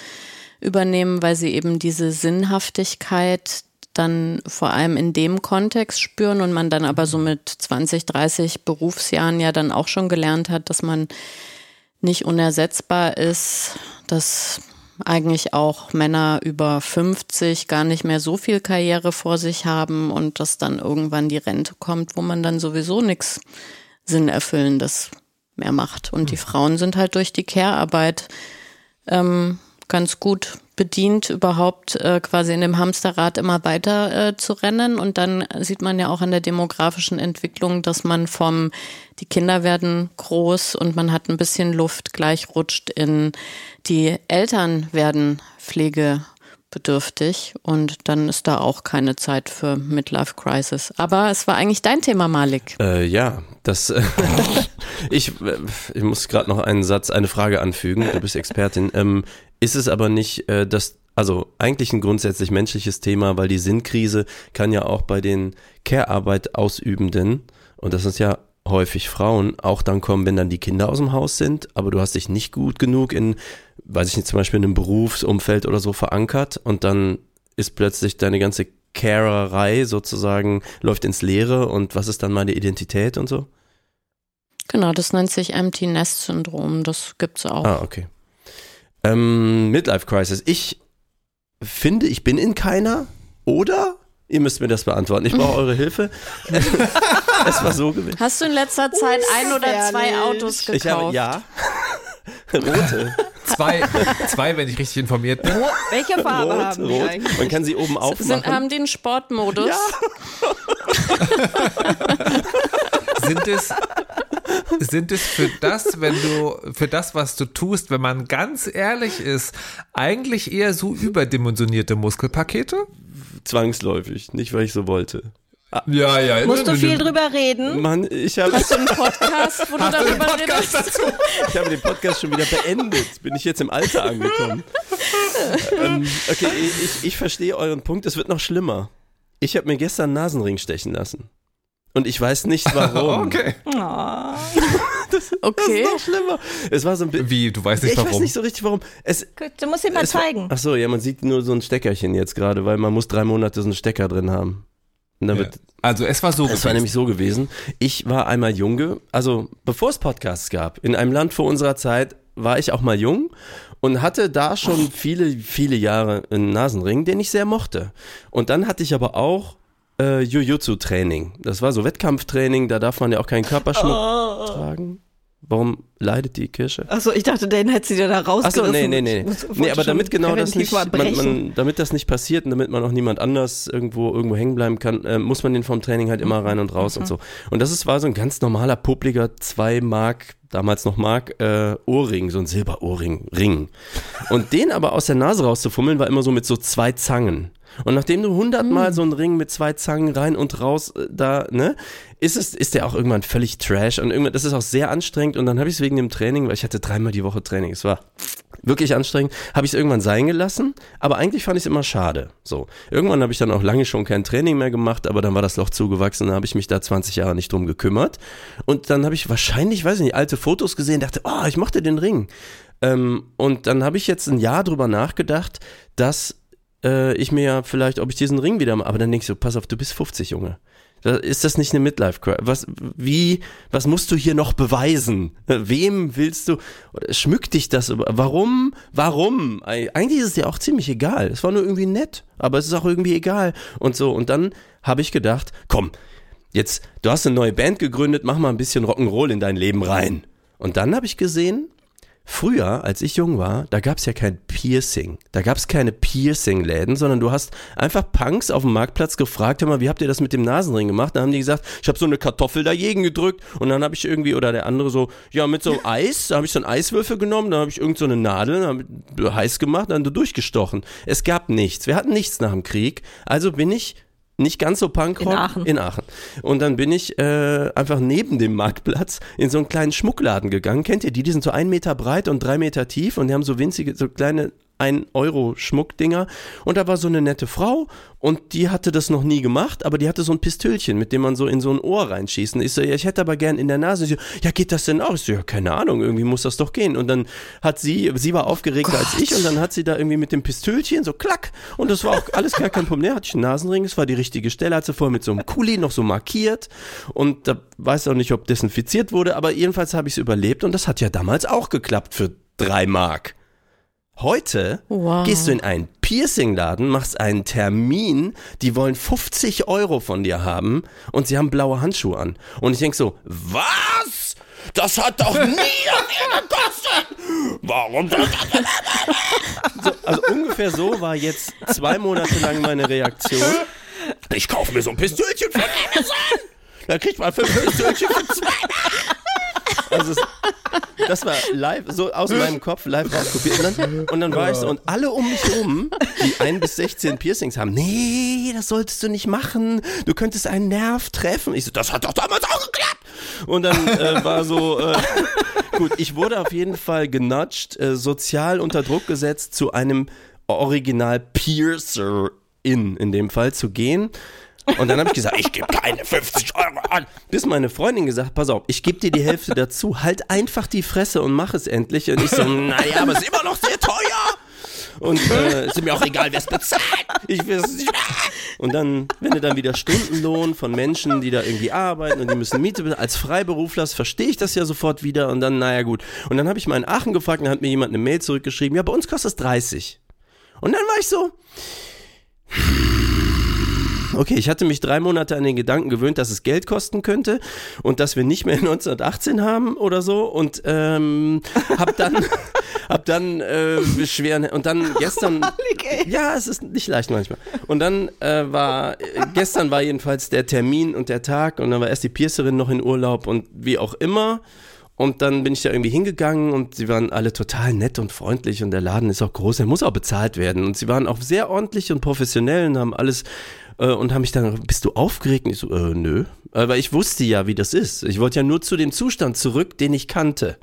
übernehmen, weil sie eben diese Sinnhaftigkeit dann vor allem in dem Kontext spüren und man dann aber so mit 20, 30 Berufsjahren ja dann auch schon gelernt hat, dass man nicht unersetzbar ist, dass eigentlich auch Männer über 50 gar nicht mehr so viel Karriere vor sich haben und dass dann irgendwann die Rente kommt, wo man dann sowieso nichts Sinnerfüllendes mehr macht. Und die hm. Frauen sind halt durch die Care-Arbeit ähm, ganz gut bedient, überhaupt äh, quasi in dem Hamsterrad immer weiter äh, zu rennen. Und dann sieht man ja auch an der demografischen Entwicklung, dass man vom, die Kinder werden groß und man hat ein bisschen Luft gleich rutscht in, die Eltern werden pflegebedürftig und dann ist da auch keine Zeit für Midlife Crisis. Aber es war eigentlich dein Thema, Malik. Äh, ja, das. Äh, <laughs> ich, ich muss gerade noch einen Satz, eine Frage anfügen. Du bist Expertin. Ähm, ist es aber nicht äh, das, also eigentlich ein grundsätzlich menschliches Thema, weil die Sinnkrise kann ja auch bei den Care-Arbeit ausübenden, und das ist ja häufig Frauen, auch dann kommen, wenn dann die Kinder aus dem Haus sind, aber du hast dich nicht gut genug in, weiß ich nicht, zum Beispiel in einem Berufsumfeld oder so verankert und dann ist plötzlich deine ganze Carerei sozusagen läuft ins Leere und was ist dann meine Identität und so? Genau, das nennt sich Empty Nest Syndrom, das gibt's auch. Ah, okay. Ähm, Midlife Crisis. Ich finde, ich bin in keiner. Oder Ihr müsst mir das beantworten. Ich brauche eure Hilfe. <laughs> es war so gewesen. Hast du in letzter Zeit ein oder zwei Autos gekauft? Ich habe, ja. <laughs> Rote. Zwei, zwei, wenn ich richtig informiert bin. Welche Farbe Rot, haben die rot. eigentlich? Man kann sie oben aufmachen. Sind, haben die einen Sportmodus? <laughs> Sind es, sind es für das, wenn du, für das, was du tust, wenn man ganz ehrlich ist, eigentlich eher so überdimensionierte Muskelpakete? Zwangsläufig, nicht weil ich so wollte. Ja, ja. Musst du viel drüber reden? Mann, ich habe Hast du einen Podcast, wo du darüber redest? dazu? ich habe den Podcast schon wieder beendet. Bin ich jetzt im Alter angekommen. ähm, okay, ich, ich, ich verstehe euren Punkt. Es wird noch schlimmer. Ich habe mir gestern einen Nasenring stechen lassen. Und ich weiß nicht warum. <laughs> Okay. <laughs> Das Okay. ist noch schlimmer. Es war so ein bisschen. Wie, du weißt nicht Ich weiß warum? nicht so richtig warum. Es, Gut, Du musst ihn mal es war- zeigen. Ach so, ja, man sieht nur so ein Steckerchen jetzt gerade, weil man muss drei Monate so einen Stecker drin haben. Ja. Also es war so. Es war gewesen. nämlich so gewesen. Ich war einmal Junge, also bevor es Podcasts gab, in einem Land vor unserer Zeit war ich auch mal jung und hatte da schon viele, viele Jahre einen Nasenring, den ich sehr mochte. Und dann hatte ich aber auch äh, Jujutsu-Training. Das war so Wettkampftraining, da darf man ja auch keinen Körperschmuck tragen. Warum leidet die Kirsche? Achso, ich dachte, den hätte sie dir da Achso, rausgerissen. nee, nee, nee. Nee, wollte aber damit genau das nicht, man, man, damit das nicht passiert und damit man auch niemand anders irgendwo irgendwo hängen bleiben kann, äh, muss man den vom Training halt immer rein und raus und so. Und das ist, war so ein ganz normaler, publiger 2 Mark, damals noch Mark, äh, Ohrring, so ein Silberohrring, Ring. Und den aber aus der Nase rauszufummeln, war immer so mit so zwei Zangen. Und nachdem du hundertmal so einen Ring mit zwei Zangen rein und raus äh, da, ne, ist es, ist der auch irgendwann völlig trash und irgendwann, das ist auch sehr anstrengend. Und dann habe ich es wegen dem Training, weil ich hatte dreimal die Woche Training, es war wirklich anstrengend, habe ich es irgendwann sein gelassen, aber eigentlich fand ich es immer schade. So, irgendwann habe ich dann auch lange schon kein Training mehr gemacht, aber dann war das Loch zugewachsen, dann habe ich mich da 20 Jahre nicht drum gekümmert. Und dann habe ich wahrscheinlich, weiß ich nicht, alte Fotos gesehen, dachte, oh, ich mochte den Ring. Ähm, und dann habe ich jetzt ein Jahr drüber nachgedacht, dass äh, ich mir ja vielleicht, ob ich diesen Ring wieder mache, aber dann ich so, pass auf, du bist 50, Junge. Ist das nicht eine Midlife Crisis? Was, wie, was musst du hier noch beweisen? <laughs> Wem willst du, oder schmückt dich das? Warum? Warum? Eig- Eigentlich ist es ja auch ziemlich egal. Es war nur irgendwie nett, aber es ist auch irgendwie egal. Und so, und dann habe ich gedacht, komm, jetzt, du hast eine neue Band gegründet, mach mal ein bisschen Rock'n'Roll in dein Leben rein. Und dann habe ich gesehen, Früher, als ich jung war, da gab's ja kein Piercing. Da gab's keine Piercing-Läden, sondern du hast einfach Punks auf dem Marktplatz gefragt, hör mal, wie habt ihr das mit dem Nasenring gemacht? Da haben die gesagt, ich habe so eine Kartoffel dagegen gedrückt und dann habe ich irgendwie, oder der andere so, ja, mit so einem Eis, da habe ich so einen Eiswürfel genommen, dann habe ich irgend so eine Nadel, ich heiß gemacht, dann durchgestochen. Es gab nichts. Wir hatten nichts nach dem Krieg. Also bin ich nicht ganz so Punkrock. In Aachen. In Aachen. Und dann bin ich äh, einfach neben dem Marktplatz in so einen kleinen Schmuckladen gegangen. Kennt ihr die? Die sind so ein Meter breit und drei Meter tief und die haben so winzige, so kleine ein Euro Schmuckdinger und da war so eine nette Frau und die hatte das noch nie gemacht, aber die hatte so ein Pistölchen, mit dem man so in so ein Ohr reinschießt. Und ich so, ja, ich hätte aber gern in der Nase. Sie so, ja, geht das denn auch? Ich so, ja, keine Ahnung, irgendwie muss das doch gehen. Und dann hat sie, sie war aufgeregter als ich und dann hat sie da irgendwie mit dem Pistölchen so klack und das war auch alles gar kein Problem. Hatte ich einen Nasenring, es war die richtige Stelle, hat sie vorher mit so einem Kuli noch so markiert und da weiß auch nicht, ob desinfiziert wurde, aber jedenfalls habe ich es überlebt und das hat ja damals auch geklappt für drei Mark. Heute Wow. gehst du in einen Piercingladen, machst einen Termin, die wollen 50 Euro von dir haben und sie haben blaue Handschuhe an. Und ich denk so, was? Das hat doch <laughs> nie mehr gekostet! Warum das? <laughs> So, also ungefähr so war jetzt zwei Monate lang meine Reaktion. Ich kaufe mir so ein Pistölchen von Amazon! Da kriegt man fünf Pistölchen für zwei also es, das war live, so aus meinem Kopf, live rauskopiert. Und dann, und dann war ich so, und alle um mich rum, die ein bis 16 Piercings haben, nee, das solltest du nicht machen. Du könntest einen Nerv treffen. Ich so, das hat doch damals auch geklappt. Und dann äh, war so, äh, gut, ich wurde auf jeden Fall genudged, äh, sozial unter Druck gesetzt, zu einem Original Piercer in, in dem Fall zu gehen. Und dann habe ich gesagt, ich gebe keine 50 Euro an. Bis meine Freundin gesagt, pass auf, ich gebe dir die Hälfte dazu, halt einfach die Fresse und mach es endlich. Und ich so, naja, aber es ist immer noch sehr teuer. Und äh, ist mir auch egal, wer es bezahlt. Ich will nicht. Und dann, wenn du dann wieder Stundenlohn von Menschen, die da irgendwie arbeiten und die müssen Miete bezahlen, als Freiberufler, verstehe ich das ja sofort wieder. Und dann, naja, gut. Und dann habe ich mal in Aachen gefragt, dann hat mir jemand eine Mail zurückgeschrieben, ja, bei uns kostet es 30. Und dann war ich so, Okay, ich hatte mich drei Monate an den Gedanken gewöhnt, dass es Geld kosten könnte und dass wir nicht mehr <laughs> 1918 haben oder so und ähm, hab dann <laughs> hab dann äh, schwer und dann <laughs> gestern ja, es ist nicht leicht manchmal. Und dann äh, war gestern war jedenfalls der Termin und der Tag und dann war erst die Piercerin noch in Urlaub und wie auch immer. Und dann bin ich da irgendwie hingegangen und sie waren alle total nett und freundlich und der Laden ist auch groß, er muss auch bezahlt werden. Und sie waren auch sehr ordentlich und professionell und haben alles äh, und haben mich dann, bist du aufgeregt? Und ich so, äh, nö. Aber ich wusste ja, wie das ist. Ich wollte ja nur zu dem Zustand zurück, den ich kannte.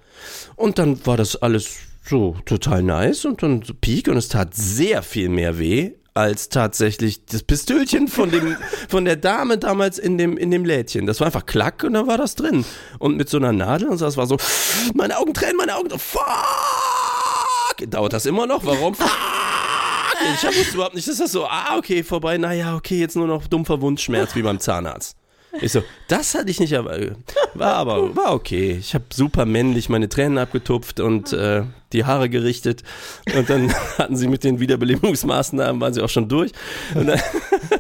Und dann war das alles so total nice und dann so Peak und es tat sehr viel mehr weh als tatsächlich das Pistölchen von dem <laughs> von der Dame damals in dem in dem Lädchen. Das war einfach klack und dann war das drin und mit so einer Nadel und so, das war so meine Augen tränen, meine Augen fuck. Dauert das immer noch? Warum? Fuck. <laughs> Ich wusste überhaupt nicht, ist das so, ah, okay, vorbei, naja, okay, jetzt nur noch dumpfer Wundschmerz wie beim Zahnarzt. Ich so, das hatte ich nicht, aber war aber war okay. Ich habe super männlich meine Tränen abgetupft und äh, die Haare gerichtet und dann <laughs> hatten sie mit den Wiederbelebungsmaßnahmen waren sie auch schon durch. Und dann,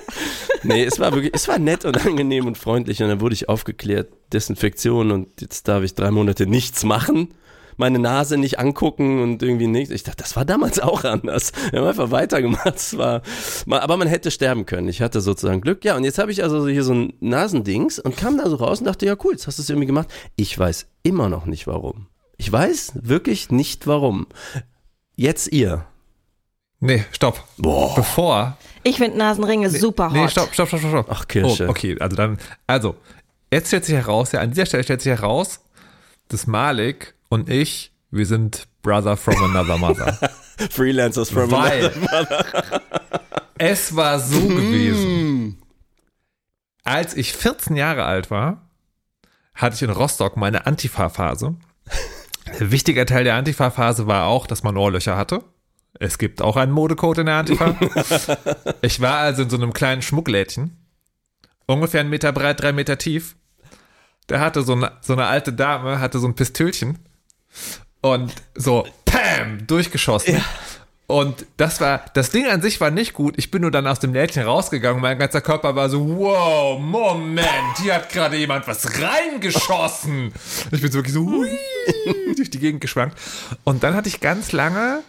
<laughs> nee, es war wirklich, es war nett und angenehm und freundlich und dann wurde ich aufgeklärt, Desinfektion und jetzt darf ich drei Monate nichts machen meine Nase nicht angucken und irgendwie nichts. Ich dachte, das war damals auch anders. Wir haben einfach weitergemacht. Es war, aber man hätte sterben können. Ich hatte sozusagen Glück. Ja, und jetzt habe ich also hier so ein Nasendings und kam da so raus und dachte, ja cool, jetzt hast du es irgendwie gemacht. Ich weiß immer noch nicht warum. Ich weiß wirklich nicht warum. Jetzt ihr. Nee, stopp. Boah. Bevor. Ich finde Nasenringe Nee, super hot. Nee, stopp, stopp, stopp, stopp, stopp. Ach, Kirsche. Oh, okay, also dann, also, jetzt stellt sich heraus, ja, an dieser Stelle stellt sich heraus, dass Malik und ich, wir sind Brother from another mother. <laughs> Freelancers from Weil another- es war so gewesen. Als ich 14 Jahre alt war, hatte ich in Rostock meine Antifa-Phase. Ein wichtiger Teil der Antifa-Phase war auch, dass man Ohrlöcher hatte. Es gibt auch einen Modecode in der Antifa. <laughs> ich war also in so einem kleinen Schmucklädchen. Ungefähr einen Meter breit, drei Meter tief. Da hatte so eine, so eine alte Dame, hatte so ein Pistölchen und so, Pam, durchgeschossen. Und das war, das Ding an sich war nicht gut. Ich bin nur dann aus dem Lädchen rausgegangen. Mein ganzer Körper war so, wow, Moment, hier hat gerade jemand was reingeschossen. Ich bin so wirklich so hui, durch die Gegend geschwankt. Und dann hatte ich ganz lange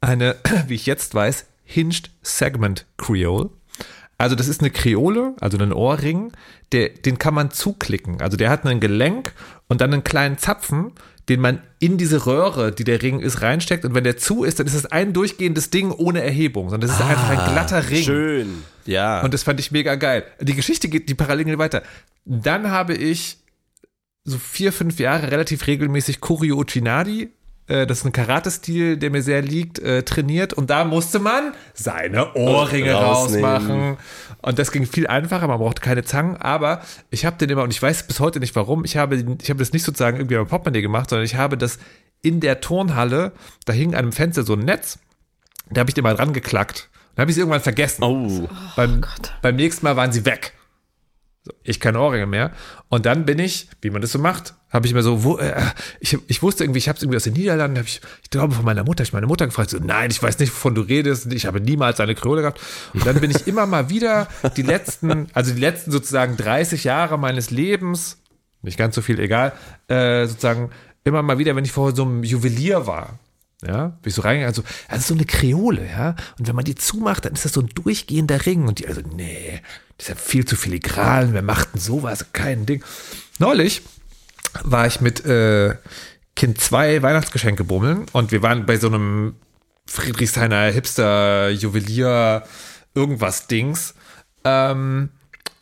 eine, wie ich jetzt weiß, Hinged Segment Creole. Also das ist eine Kreole, also ein Ohrring, der, den kann man zuklicken. Also der hat ein Gelenk und dann einen kleinen Zapfen, den man in diese Röhre, die der Ring ist, reinsteckt. Und wenn der zu ist, dann ist es ein durchgehendes Ding ohne Erhebung. Sondern das ist einfach ein glatter Ring. Schön. Ja. Und das fand ich mega geil. Die Geschichte geht, die parallel geht weiter. Dann habe ich so vier, fünf Jahre relativ regelmäßig Kurio Uchinadi, äh, das ist ein Karate-Stil, der mir sehr liegt, äh, trainiert. Und da musste man seine Ohrringe rausmachen. Und das ging viel einfacher, man brauchte keine Zangen. Aber ich habe den immer, und ich weiß bis heute nicht warum, ich habe, ich habe das nicht sozusagen irgendwie am Portemonnaie gemacht, sondern ich habe das in der Turnhalle, da hing an einem Fenster so ein Netz, da habe ich den mal dran geklackt. Dann habe ich es irgendwann vergessen. oh. Beim, beim nächsten Mal waren sie weg. Ich keine Ohrringe mehr. Und dann bin ich, wie man das so macht, habe ich mir so, wo, äh, ich, ich wusste irgendwie, ich habe es irgendwie aus den Niederlanden, habe ich, ich glaube von meiner Mutter, ich meine Mutter gefragt, so, nein, ich weiß nicht, wovon du redest, ich habe niemals eine Kreole gehabt. Und dann bin ich immer mal wieder die letzten, also die letzten sozusagen 30 Jahre meines Lebens, nicht ganz so viel, egal, äh, sozusagen immer mal wieder, wenn ich vor so einem Juwelier war, ja, bin ich so reingegangen, also, das ist so eine Kreole, ja. Und wenn man die zumacht, dann ist das so ein durchgehender Ring. Und die, also, nee, das ist ja viel zu filigran, wer macht denn sowas? Kein Ding. Neulich war ich mit äh, Kind 2 Weihnachtsgeschenke bummeln und wir waren bei so einem Friedrichshainer Hipster Juwelier irgendwas Dings. Ähm,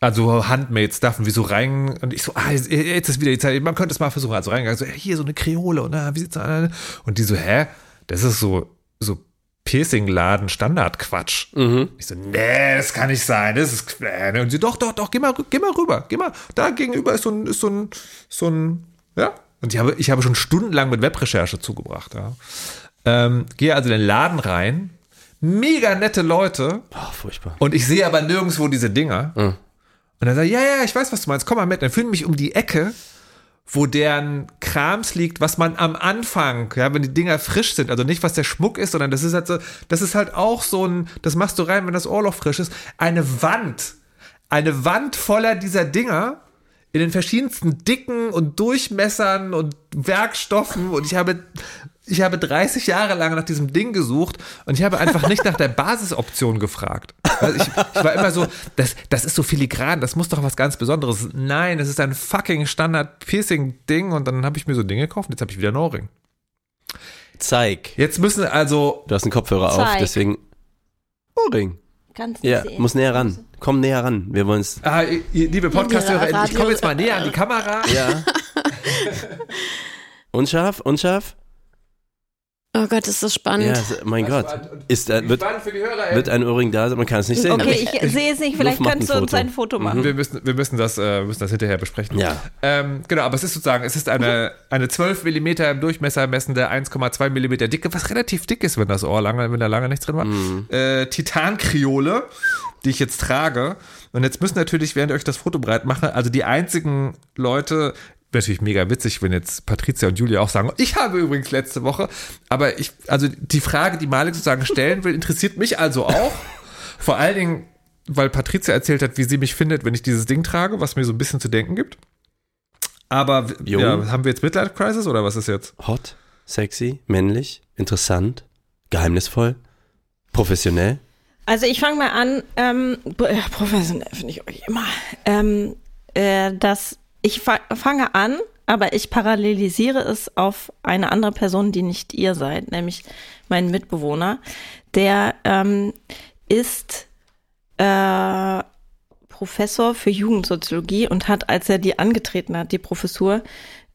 also Handmade Stuff und wie so rein und ich so, ah, jetzt ist wieder die Zeit, man könnte es mal versuchen, also reingegangen, so, hier so eine Kreole und ah, wie sieht's an? Und die so, hä? Das ist so Piercing-Laden Standard-Quatsch. Ich so, nee, das kann nicht sein, das ist Quäne. Und sie, doch, doch, doch, geh mal, geh mal rüber, geh mal, da gegenüber ist so ein, ist so ein, so ein, ja. Und ich habe, ich habe schon stundenlang mit Webrecherche zugebracht, ja. Ähm, gehe also in den Laden rein, mega nette Leute, Oh, furchtbar. und ich sehe aber nirgendwo diese Dinger. Und dann sagt er, ja, ja, ich weiß, was du meinst, komm mal mit. Dann führen mich um die Ecke, wo deren Krams liegt, was man am Anfang, ja, wenn die Dinger frisch sind, also nicht, was der Schmuck ist, sondern das ist halt so, das ist halt auch so ein, das machst du rein, wenn das Ohrloch frisch ist, eine Wand. Eine Wand voller dieser Dinger in den verschiedensten Dicken und Durchmessern und Werkstoffen und ich habe ich habe 30 Jahre lang nach diesem Ding gesucht und ich habe einfach nicht nach der Basisoption gefragt. Also ich, ich, war immer so, das, das ist so filigran, das muss doch was ganz Besonderes. Nein, es ist ein fucking Standard-Piercing-Ding und dann habe ich mir so Dinge gekauft und jetzt habe ich wieder einen Ohrring. Zeig. Jetzt müssen also. Du hast einen Kopfhörer Zeig. auf, deswegen. Ohrring. Ganz Ja, sehen. muss näher ran. Komm näher ran. Wir wollen es. Ah, liebe Podcast-Hörer, ich komme jetzt mal näher an die Kamera. Ja. <laughs> unscharf? Unscharf? Oh Gott, ist das spannend. Ja, mein Gott. Ist, äh, wird, Spannend für die Hörer, ey. wird ein Ohrring da sein? Man kann es nicht sehen. Okay, ich, sehe es nicht. Vielleicht könntest ein du uns Foto. ein Foto machen. wir, müssen, wir müssen, das, äh, müssen das hinterher besprechen. Ja. Ähm, genau, aber es ist sozusagen, es ist eine, eine 12 mm im Durchmesser messende 1,2 mm Dicke, was relativ dick ist, wenn das Ohr lange, wenn da lange nichts drin war. Mhm. Äh, Titankriole, die ich jetzt trage. Und jetzt müssen natürlich, während ich euch das Foto bereit mache, also die einzigen Leute, natürlich mega witzig, wenn jetzt Patricia und Julia auch sagen, ich habe übrigens letzte Woche, aber ich, also die Frage, die Malik sozusagen stellen will, interessiert mich also auch. <laughs> Vor allen Dingen, weil Patricia erzählt hat, wie sie mich findet, wenn ich dieses Ding trage, was mir so ein bisschen zu denken gibt. Aber ja, haben wir jetzt Midlife Crisis oder was ist jetzt? Hot, sexy, männlich, interessant, geheimnisvoll, professionell. Also ich fange mal an, ähm, professionell finde ich euch immer, ähm, äh, dass ich fa fange an, aber ich parallelisiere es auf eine andere Person, die nicht ihr seid, nämlich meinen Mitbewohner. Der ähm, ist äh, Professor für Jugendsoziologie und hat, als er die angetreten hat, die Professur,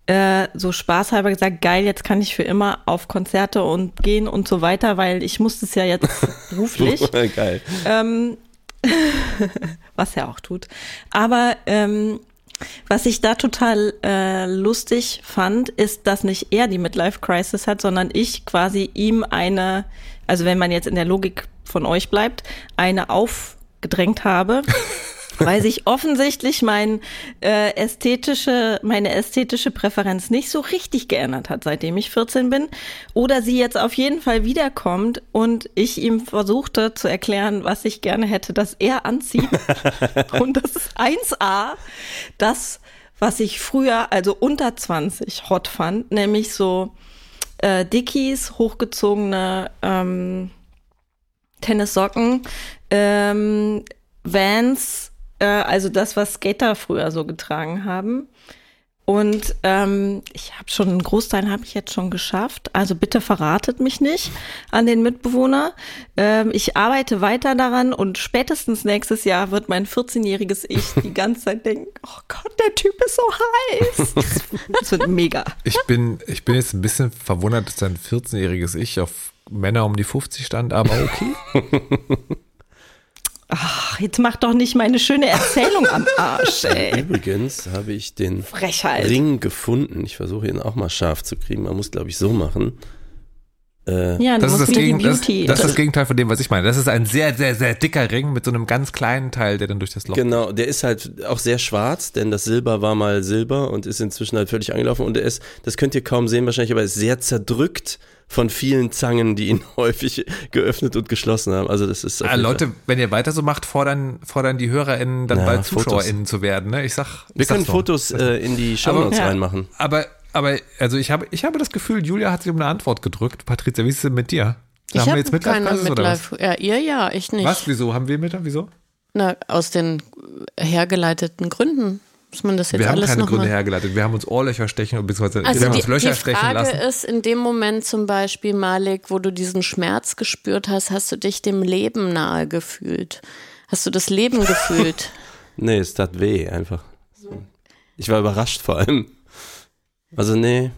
äh, so spaßhalber gesagt, geil, jetzt kann ich für immer auf Konzerte und gehen und so weiter, weil ich muss das ja jetzt <laughs> beruflich Geil. ähm, <laughs> was er auch tut. Aber ähm, was ich da total äh, lustig fand, ist, dass nicht er die Midlife Crisis hat, sondern ich quasi ihm eine, also wenn man jetzt in der Logik von euch bleibt, eine aufgedrängt habe. <laughs> weil sich offensichtlich mein äh, ästhetische, meine ästhetische Präferenz nicht so richtig geändert hat, seitdem ich 14 bin. Oder sie jetzt auf jeden Fall wiederkommt und ich ihm versuchte zu erklären, was ich gerne hätte, dass er anzieht. <laughs> und das ist 1a, das, was ich früher, also unter 20, hot fand, nämlich so äh, Dickies, hochgezogene ähm, Tennissocken, ähm, Vans, äh, also das, was Skater früher so getragen haben. Und ähm, ich habe schon einen Großteil habe ich jetzt schon geschafft. Also bitte verratet mich nicht an den Mitbewohner. Ähm, ich arbeite weiter daran und spätestens nächstes Jahr wird mein 14-jähriges Ich <laughs> die ganze Zeit denken, oh Gott, der Typ ist so heiß. <laughs> Das wird mega. Ich bin, ich bin jetzt ein bisschen verwundert, dass dein 14-jähriges Ich auf Männer um die 50 stand, aber okay. <laughs> Ach, jetzt mach doch nicht meine schöne Erzählung am Arsch, <laughs> ey. Übrigens habe ich den Frechheit. Ring gefunden. Ich versuche ihn auch mal scharf zu kriegen. Man muss, glaube ich, so machen. Äh, Ja, Das ist das, Gegen, das, Beauty. das ist das Gegenteil von dem, was ich meine. Das ist ein sehr, sehr, sehr dicker Ring mit so einem ganz kleinen Teil, der dann durch das Loch Genau, der ist halt auch sehr schwarz, denn das Silber war mal Silber und ist inzwischen halt völlig angelaufen und er ist, das könnt ihr kaum sehen wahrscheinlich, aber er ist sehr zerdrückt von vielen Zangen, die ihn <laughs> häufig geöffnet und geschlossen haben. Also das ist Ah, Leute, Fall- wenn ihr weiter so macht, fordern, fordern die HörerInnen dann Na, bald Fotos. ZuschauerInnen zu werden. Ne? Ich sag, wir ich können sag's doch. Fotos äh, in die Shownotes Ja. reinmachen. Aber, aber, also ich habe, ich habe das Gefühl, Julia hat sich um eine Antwort gedrückt. Patricia, wie ist es denn mit dir? Ich haben wir jetzt Midlife keine Crisis oder was? Midlife. Ja, ihr ja, ich nicht. Was? Wieso? Haben wir mit? Wieso? Na, aus den hergeleiteten Gründen. Muss man das jetzt wir haben alles keine noch Gründe hergeleitet. Wir haben uns Ohrlöcher stechen, beziehungsweise Also wir haben die, uns Löcher die stechen Frage lassen. ist, in dem Moment zum Beispiel, Malik, wo du diesen Schmerz gespürt hast, hast du dich dem Leben nahe gefühlt? Hast du das Leben gefühlt? <laughs> Nee, es tat weh einfach. Ich war überrascht vor allem. Also nee.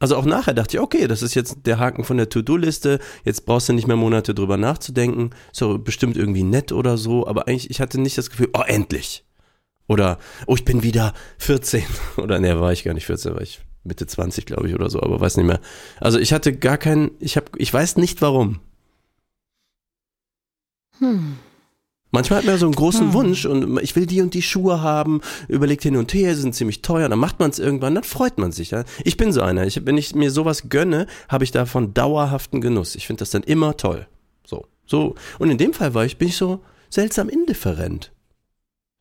Also auch nachher dachte ich, okay, das ist jetzt der Haken von der To-Do-Liste. Jetzt brauchst du nicht mehr Monate drüber nachzudenken. Ist doch bestimmt irgendwie nett oder so. Aber eigentlich, ich hatte nicht das Gefühl, oh, endlich. Oder, oh, ich bin wieder 14. <laughs> Oder nee, war ich gar nicht 14, war ich Mitte 20, glaube ich, oder so, aber weiß nicht mehr. Also ich hatte gar keinen, ich habe, ich weiß nicht warum. Hm. Manchmal hat man ja so einen großen Wunsch und ich will die und die Schuhe haben, überlegt hin und her, sie sind ziemlich teuer, dann macht man es irgendwann, dann freut man sich. Ja? Ich bin so einer, ich, wenn ich mir sowas gönne, habe ich davon dauerhaften Genuss. Ich finde das dann immer toll. So, so. Und in dem Fall war ich, bin ich so seltsam indifferent.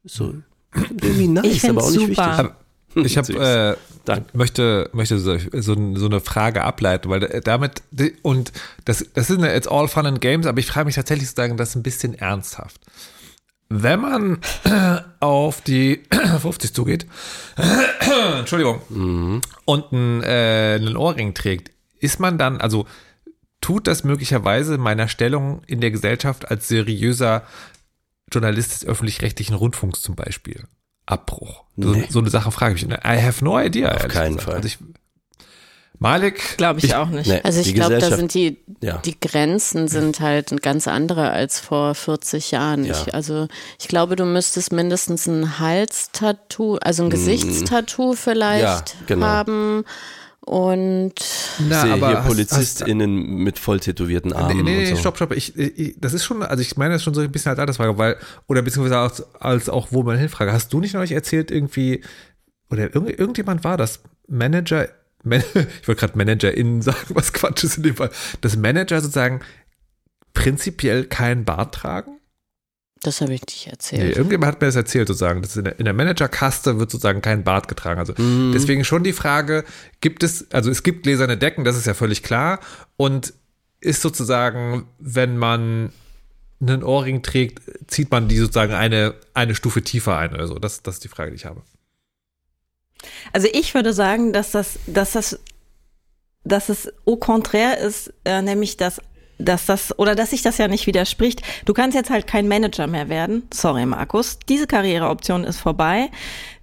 So irgendwie nice, aber auch nicht super. wichtig. Ich habe äh, möchte möchte so, so, so eine Frage ableiten, weil damit und das das sind jetzt all fun and games, aber ich frage mich tatsächlich sozusagen das ein bisschen ernsthaft. Wenn man <coughs> auf die <coughs> 50 zugeht, <coughs> Entschuldigung, Mhm. und einen, äh, einen Ohrring trägt, ist man dann, also tut das möglicherweise meiner Stellung in der Gesellschaft als seriöser Journalist des öffentlich-rechtlichen Rundfunks zum Beispiel Abbruch? So, Nee. so eine Sache frage ich mich. I have no idea. Auf keinen gesagt. Fall. Also ich, Malik, Glaube ich, auch nicht. Nee, Also ich glaube, da sind die, ja. die Grenzen sind halt ganz andere als vor 40 Jahren. Ja. Ich, also ich glaube, du müsstest mindestens ein Halstattoo, also ein Gesichtstattoo vielleicht Ja, genau. haben. Und na, sehe aber hier hast- hast- PolizistInnen mit voll tätowierten Nee, Armen nee, nee, und so. stopp, stopp. Ich, ich, das ist schon, also ich meine das schon so ein bisschen als Altersfrage, weil, oder beziehungsweise als, als auch, wo man hinfrage. Hast du nicht neulich erzählt, irgendwie, oder irgend, irgendjemand war das, Manager, <laughs> Man, ich wollte gerade ManagerInnen <laughs> sagen, was Quatsch ist in dem Fall, dass Manager sozusagen prinzipiell keinen Bart tragen? Das habe ich nicht Nee, erzählt. irgendjemand hat mir das erzählt, sozusagen. dass in der, in der Managerkaste wird sozusagen kein Bart getragen. Also Mhm. deswegen schon die Frage, gibt es, also es gibt gläserne Decken, das ist ja völlig klar. Und ist sozusagen, wenn man einen Ohrring trägt, zieht man die sozusagen eine, eine Stufe tiefer ein oder so. Das, das ist die Frage, die ich habe. Also ich würde sagen, dass das, dass das, dass es au contraire ist, äh, nämlich dass, dass das, oder dass sich das ja nicht widerspricht. Du kannst jetzt halt kein Manager mehr werden. Sorry, Markus. Diese Karriereoption ist vorbei.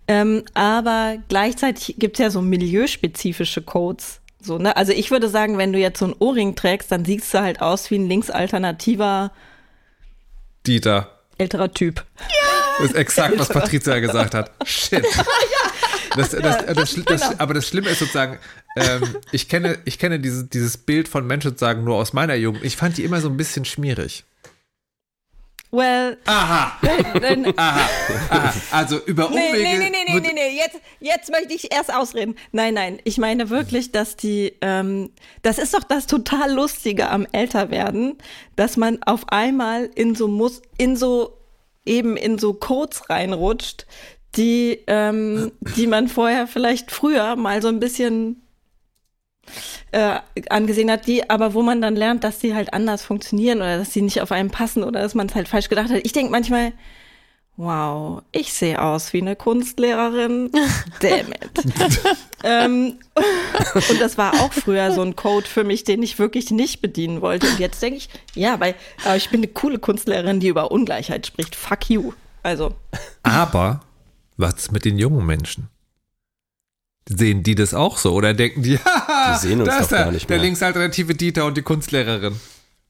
Ähm, aber gleichzeitig gibt's ja so milieuspezifische Codes. So, ne? Also ich würde sagen, wenn du jetzt so ein Ohrring trägst, dann siehst du halt aus wie ein linksalternativer Dieter. älterer Typ. Das ist exakt, was Patricia gesagt hat. Shit. <laughs> Das, das, das, Genau. das, aber das Schlimme ist sozusagen, ähm, ich kenne, ich kenne dieses, dieses Bild von Menschen sozusagen nur aus meiner Jugend. Ich fand die immer so ein bisschen schmierig. Well, Aha, dann, aha, aha. Also über Nee, Umwege. nee, nee, nee, nee, nee, nee. Jetzt, jetzt möchte ich erst ausreden. Nein, nein, ich meine wirklich, dass die, ähm, das ist doch das total Lustige am Älterwerden, dass man auf einmal in so muss, in so, eben in so Codes reinrutscht, die, ähm, die man vorher vielleicht früher mal so ein bisschen äh, angesehen hat, die, aber wo man dann lernt, dass die halt anders funktionieren oder dass die nicht auf einen passen oder dass man es halt falsch gedacht hat. Ich denke manchmal, wow, ich sehe aus wie eine Kunstlehrerin. <laughs> Damn it. ähm, und das war auch früher so ein Code für mich, den ich wirklich nicht bedienen wollte. Und jetzt denke ich, ja, weil aber ich bin eine coole Kunstlehrerin, die über Ungleichheit spricht. Fuck you. Also, Aber was mit den jungen Menschen? Sehen die das auch so? Oder denken die, haha, <laughs> Die sehen uns da doch der, gar nicht der mehr. linksalternative Dieter und die Kunstlehrerin.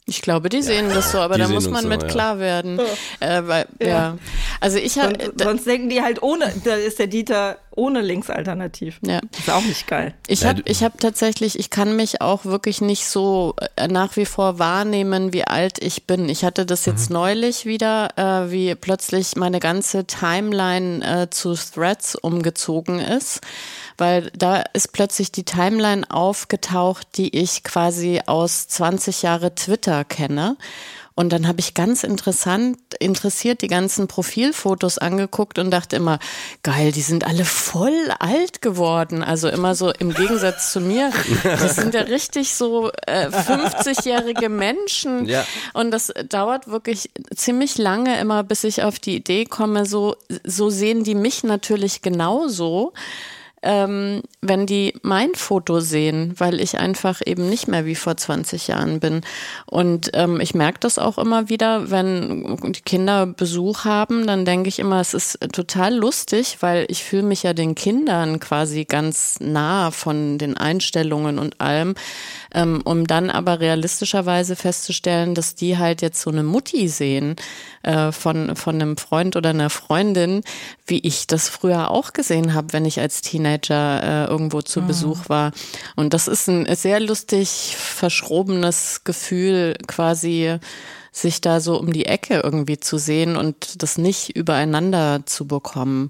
Ich glaube, die sehen das so, aber die da muss man so, mit ja. klar werden. Äh, weil, ja. Also ich habe. sonst, sonst denken die halt ohne, da ist der Dieter ohne Linksalternativ. Ja. Ist auch nicht geil. Ich Ja, habe ich hab tatsächlich, ich kann mich auch wirklich nicht so äh, nach wie vor wahrnehmen, wie alt ich bin. Ich hatte das jetzt neulich wieder, äh, wie plötzlich meine ganze Timeline äh, zu Threads umgezogen ist, weil da ist plötzlich die Timeline aufgetaucht, die ich quasi aus 20 Jahre Twitter kenne. Und dann habe ich ganz interessant, interessiert die ganzen Profilfotos angeguckt und dachte immer, geil, die sind alle voll alt geworden. Also immer so im Gegensatz zu mir. Das sind ja richtig so äh, 50-jährige Menschen. Ja. Und das dauert wirklich ziemlich lange immer, bis ich auf die Idee komme, so, so sehen die mich natürlich genauso ähm, wenn die mein Foto sehen, weil ich einfach eben nicht mehr wie vor 20 Jahren bin. Und ähm, ich merke das auch immer wieder, wenn die Kinder Besuch haben, dann denke ich immer, es ist total lustig, weil ich fühle mich ja den Kindern quasi ganz nah von den Einstellungen und allem, ähm, um dann aber realistischerweise festzustellen, dass die halt jetzt so eine Mutti sehen äh, von, von einem Freund oder einer Freundin, wie ich das früher auch gesehen habe, wenn ich als Teenager äh, irgendwo zu Besuch war. Und das ist ein sehr lustig verschrobenes Gefühl, quasi sich da so um die Ecke irgendwie zu sehen und das nicht übereinander zu bekommen.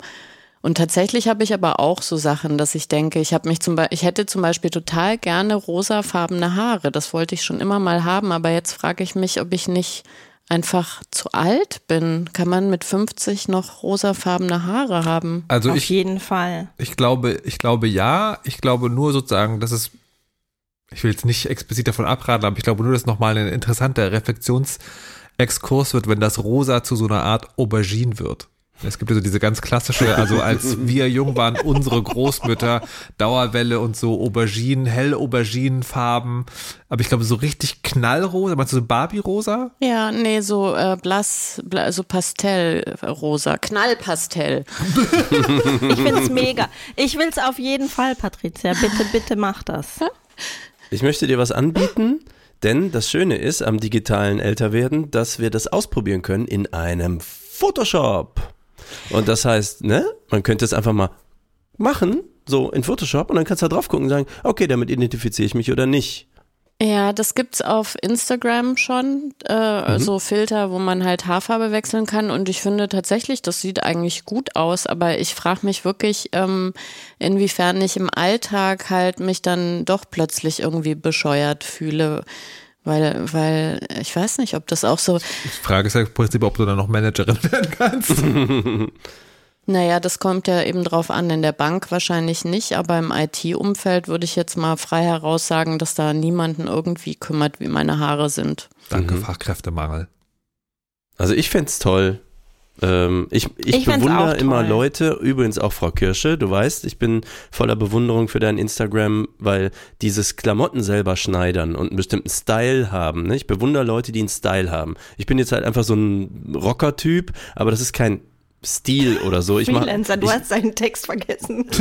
Und tatsächlich habe ich aber auch so Sachen, dass ich denke, ich habe mich zum Beispiel, ich hätte zum Beispiel total gerne rosafarbene Haare. Das wollte ich schon immer mal haben, aber jetzt frage ich mich, ob ich nicht einfach zu alt bin. Kann man mit 50 noch rosafarbene Haare haben? Also Auf ich, jeden Fall. ich glaube, ich glaube ja. Ich glaube nur sozusagen, dass es, ich will jetzt nicht explizit davon abraten, aber ich glaube nur, dass nochmal ein interessanter Reflexionsexkurs wird, wenn das Rosa zu so einer Art Aubergine wird. Es gibt ja so diese ganz klassische, also als wir jung waren, unsere Großmütter, Dauerwelle und so Auberginen, hell Auberginenfarben. Aber ich glaube, so richtig knallrosa, meinst du so Barbie-rosa? Ja, nee, so äh, blass, bla, so Pastellrosa, Knallpastell. <laughs> Ich find's <laughs> mega. Ich will's auf jeden Fall, Patricia. Bitte, bitte mach das. Ich möchte dir was anbieten, denn das Schöne ist am digitalen Älterwerden, dass wir das ausprobieren können in einem Photoshop. Und das heißt, ne, man könnte es einfach mal machen, so in Photoshop, und dann kannst du da drauf gucken und sagen, okay, damit identifiziere ich mich oder nicht. Ja, das gibt's auf Instagram schon, äh, so Filter, wo man halt Haarfarbe wechseln kann. Und ich finde tatsächlich, das sieht eigentlich gut aus. Aber ich frage mich wirklich, ähm, inwiefern ich im Alltag halt mich dann doch plötzlich irgendwie bescheuert fühle. Weil, weil ich weiß nicht, ob das auch so. Die Frage ist ja im Prinzip, ob du dann noch Managerin <laughs> werden kannst. Naja, das kommt ja eben drauf an. In der Bank wahrscheinlich nicht, aber im IT-Umfeld würde ich jetzt mal frei heraus sagen, dass da niemanden irgendwie kümmert, wie meine Haare sind. Danke, Fachkräftemangel. Also ich fänd's toll. Ähm, ich ich, Ich bewundere immer. Leute, übrigens auch Frau Kirsche, du weißt, ich bin voller Bewunderung für dein Instagram, weil dieses Klamotten selber schneidern und einen bestimmten Style haben. Ne? Ich bewundere Leute, die einen Style haben. Ich bin jetzt halt einfach so ein Rocker-Typ, aber das ist kein Stil oder so. Ich mach, Freelancer, du ich, hast deinen Text vergessen. <laughs>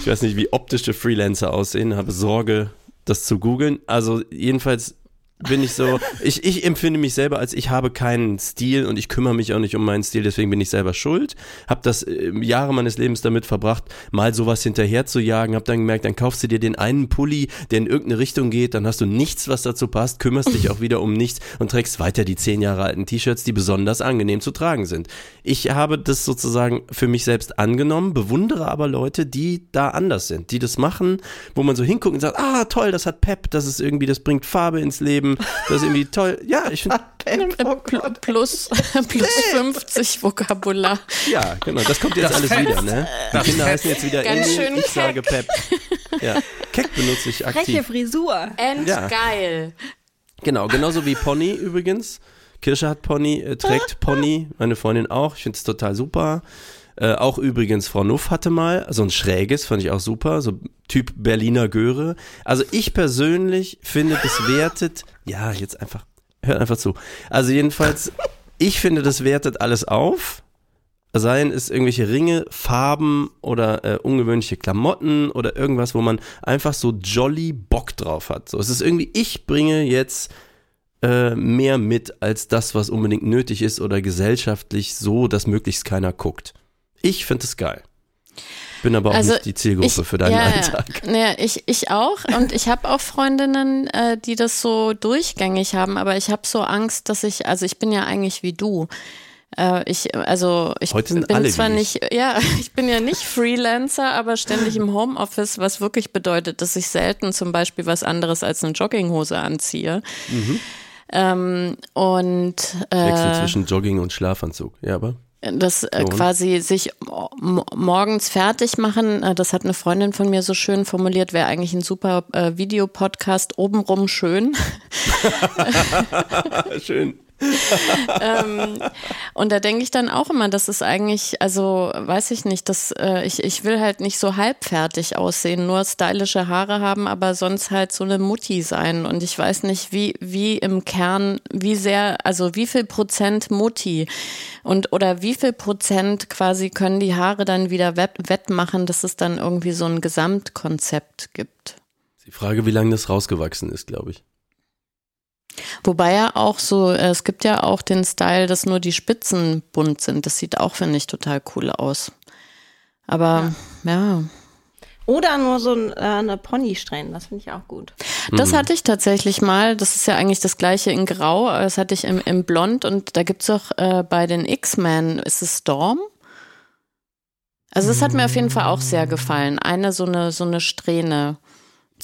Ich weiß nicht, wie optische Freelancer aussehen, habe Sorge, das zu googeln. Also jedenfalls bin ich so, ich, ich empfinde mich selber als ich habe keinen Stil und ich kümmere mich auch nicht um meinen Stil, deswegen bin ich selber schuld. Hab das äh, Jahre meines Lebens damit verbracht, mal sowas hinterher zu jagen, hab dann gemerkt, dann kaufst du dir den einen Pulli, der in irgendeine Richtung geht, dann hast du nichts, was dazu passt, kümmerst dich auch wieder um nichts und trägst weiter die zehn Jahre alten T-Shirts, die besonders angenehm zu tragen sind. Ich habe das sozusagen für mich selbst angenommen, bewundere aber Leute, die da anders sind, die das machen, wo man so hinguckt und sagt, ah toll, das hat Pep, das ist irgendwie, das bringt Farbe ins Leben, <laughs> das ist irgendwie toll. Ja, ich finde, pl- plus, <laughs> plus 50 Vokabular. ja, genau, das kommt jetzt alles wieder, ne? Die Kinder heißen jetzt wieder Ganz Emil, schön ich keck. sage Pep. Ja, Keck benutze ich Freche aktiv. Frisur. Endgeil. Genau, genauso wie Pony übrigens. Kirsche hat Pony, äh, trägt <laughs> Pony, meine Freundin auch. Ich finde es total super. Äh, auch übrigens Frau Nuff hatte mal so ein schräges, fand ich auch super, so Typ Berliner Göre. Also ich persönlich finde, das wertet, <laughs> ja, jetzt einfach, hört einfach zu. Also jedenfalls, <laughs> ich finde, das wertet alles auf. Seien es irgendwelche Ringe, Farben oder äh, ungewöhnliche Klamotten oder irgendwas, wo man einfach so jolly Bock drauf hat. So, es ist irgendwie, ich bringe jetzt äh, mehr mit als das, was unbedingt nötig ist oder gesellschaftlich so, dass möglichst keiner guckt. Ich finde es geil. Bin aber auch Also, nicht die Zielgruppe Ich- für deinen ja, Alltag. Ja, ich, ich auch. Und ich habe auch Freundinnen, äh, die das so durchgängig haben. Aber ich habe so Angst, dass ich, also ich bin ja eigentlich wie du. Äh, ich, also ich bin zwar nicht, ja, <laughs> ich bin ja nicht Freelancer, aber ständig im Homeoffice, was wirklich bedeutet, dass ich selten zum Beispiel was anderes als eine Jogginghose anziehe. Mhm. Ähm, und Wechsel äh, zwischen Jogging und Schlafanzug. Ja, aber das äh, quasi sich mo- mo- morgens fertig machen, äh, das hat eine Freundin von mir so schön formuliert, wäre eigentlich ein super äh, Videopodcast, obenrum schön. <laughs> schön. Ähm, und da denke ich dann auch immer, das ist eigentlich, also weiß ich nicht, dass äh, ich, ich will halt nicht so halbfertig aussehen, nur stylische Haare haben, aber sonst halt so eine Mutti sein. Und ich weiß nicht, wie, wie im Kern, wie sehr, also wie viel Prozent Mutti und oder wie viel Prozent quasi können die Haare dann wieder wett, wettmachen, dass es dann irgendwie so ein Gesamtkonzept gibt. Die Frage, wie lange das rausgewachsen ist, glaube ich. Wobei ja auch so, äh, es gibt ja auch den Style, dass nur die Spitzen bunt sind. Das sieht auch, finde ich, total cool aus. Aber ja, Oder nur so ein, äh, eine Ponysträhne, das finde ich auch gut. das hatte ich tatsächlich mal. Das ist ja eigentlich das gleiche in Grau. aber Das hatte ich im, im Blond und da gibt's auch äh, bei den X-Men, ist es Storm? Also das hat mir auf jeden Fall auch sehr gefallen. Eine so eine, so eine Strähne.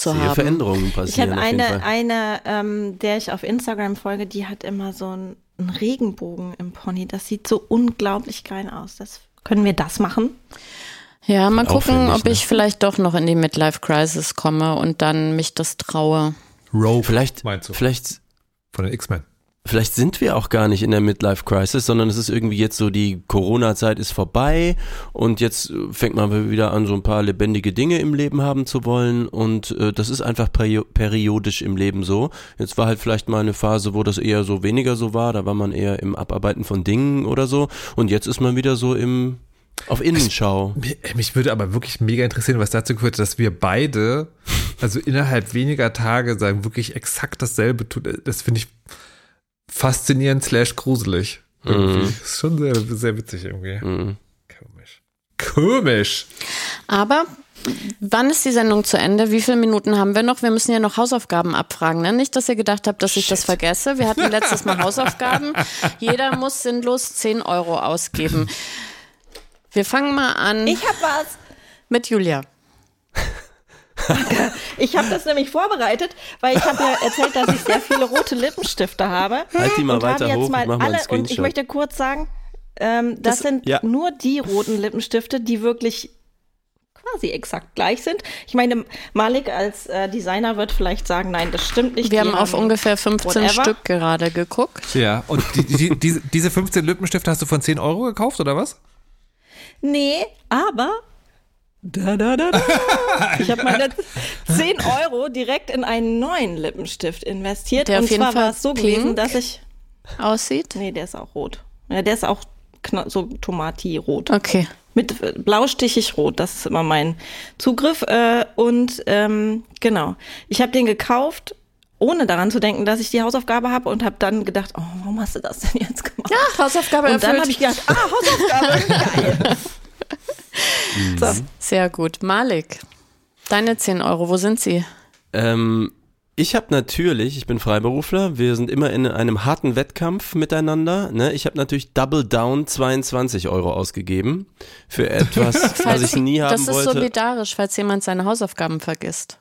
Zu Sehr haben. Veränderungen passieren. Ich habe auf jeden eine, Fall. eine ähm, der ich auf Instagram folge, die hat immer so einen, einen Regenbogen im Pony. Das sieht so unglaublich geil aus. Das, können wir das machen? Ja, mal gucken, ob ne? ich vielleicht doch noch in die Midlife Crisis komme und dann mich das traue. Rogue, Vielleicht, meinst du? vielleicht Von den X-Men. Vielleicht sind wir auch gar nicht in der Midlife Crisis, sondern es ist irgendwie jetzt so, die Corona-Zeit ist vorbei und jetzt äh, fängt man wieder an, so ein paar lebendige Dinge im Leben haben zu wollen und äh, das ist einfach perio periodisch im Leben so. Jetzt war halt vielleicht mal eine Phase, wo das eher so weniger so war, da war man eher im Abarbeiten von Dingen oder so und jetzt ist man wieder so im auf Innenschau. Mich, mich würde aber wirklich mega interessieren, was dazu gehört, dass wir beide, also innerhalb weniger Tage sagen, wirklich exakt dasselbe tun. Das finde ich faszinierend slash gruselig. Irgendwie. Mhm. Ist schon sehr, sehr witzig irgendwie. Mhm. Komisch. Komisch. Aber wann ist die Sendung zu Ende? Wie viele Minuten haben wir noch? Wir müssen ja noch Hausaufgaben abfragen. Ne? Nicht, dass ihr gedacht habt, dass ich das vergesse. Wir hatten letztes Mal <laughs> Hausaufgaben. Jeder muss sinnlos 10 Euro ausgeben. Wir fangen mal an Ich habe was. mit Julia. <laughs> Ich habe das nämlich vorbereitet, weil ich habe ja erzählt, dass ich sehr viele rote Lippenstifte habe. Halt die mal und weiter hoch, mal ich mach mal alle und ich möchte kurz sagen, ähm, das, Das- sind ja. nur die roten Lippenstifte, die wirklich quasi exakt gleich sind. Ich meine, Malik als äh, Designer wird vielleicht sagen, nein, das stimmt nicht. Wir die haben auf ungefähr 15 whatever. Stück gerade geguckt. Ja, und die, die, diese, diese 15 Lippenstifte hast du von 10 Euro gekauft, oder was? Nee, aber da, da, da, da. <laughs> ich habe meine 10 Euro direkt in einen neuen Lippenstift investiert. Der auf und jeden zwar Fall war es so gewesen, dass ich. Aussieht. Nee, der ist auch rot. Ja, der ist auch so Tomati-rot. Okay. Mit äh, blaustichig rot, das ist immer mein Zugriff. Äh, und ähm, genau, ich habe den gekauft, ohne daran zu denken, dass ich die Hausaufgabe habe und habe dann gedacht, oh, warum hast du das denn jetzt gemacht? Ja, Hausaufgabe und dann erfüllt. habe ich gedacht, ah, Hausaufgabe, <laughs> geil. So. Sehr gut. Malik, deine 10 Euro, wo sind sie? Ähm, ich habe natürlich, ich bin Freiberufler, wir sind immer in einem harten Wettkampf miteinander. Ne? Ich habe natürlich Double Down 22 Euro ausgegeben für etwas, <laughs> was ich nie haben das ist wollte. solidarisch, falls jemand seine Hausaufgaben vergisst.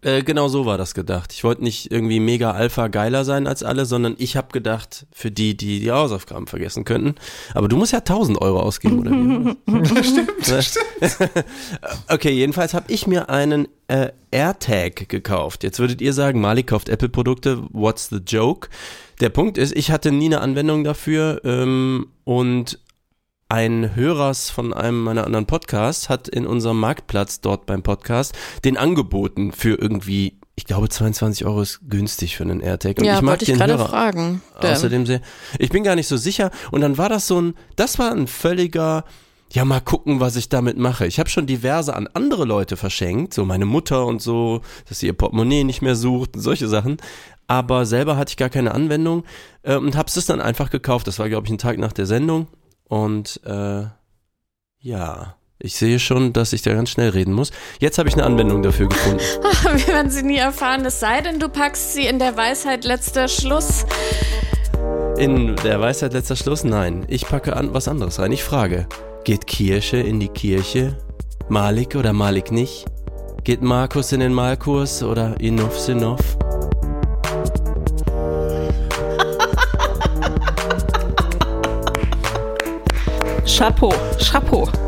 Äh, genau so war das gedacht. Ich wollte nicht irgendwie mega alpha geiler sein als alle, sondern ich habe gedacht, für die, die die Hausaufgaben vergessen könnten. Aber du musst ja 1000 Euro ausgeben, oder wie? <laughs> stimmt, stimmt. <laughs> Okay, jedenfalls habe ich mir einen äh, AirTag gekauft. Jetzt würdet ihr sagen, Malik kauft Apple-Produkte, what's the joke? Der Punkt ist, ich hatte nie eine Anwendung dafür ähm, und ein Hörers von einem meiner anderen Podcasts hat in unserem Marktplatz dort beim Podcast den angeboten für irgendwie, ich glaube 22 Euro ist günstig für einen AirTag. Und ja, ich mag ich den gerade Hörer fragen. Außerdem sehr, ich bin gar nicht so sicher. Und dann war das so ein, das war ein völliger, ja mal gucken, was ich damit mache. Ich habe schon diverse an andere Leute verschenkt, so meine Mutter und so, dass sie ihr Portemonnaie nicht mehr sucht und solche Sachen. Aber selber hatte ich gar keine Anwendung äh, und hab's es dann einfach gekauft. Das war, glaube ich, ein Tag nach der Sendung. Und äh, ja, ich sehe schon, dass ich da ganz schnell reden muss. Jetzt habe ich eine Anwendung dafür gefunden. <laughs> Wir werden sie nie erfahren, es sei denn, du packst sie in der Weisheit letzter Schluss. In der Weisheit letzter Schluss? Nein. Ich packe an was anderes rein. Ich frage, geht Kirche in die Kirche? Malik oder Malik nicht? Geht Markus in den Malkurs oder Enough Sinov? Chapeau, Chapeau.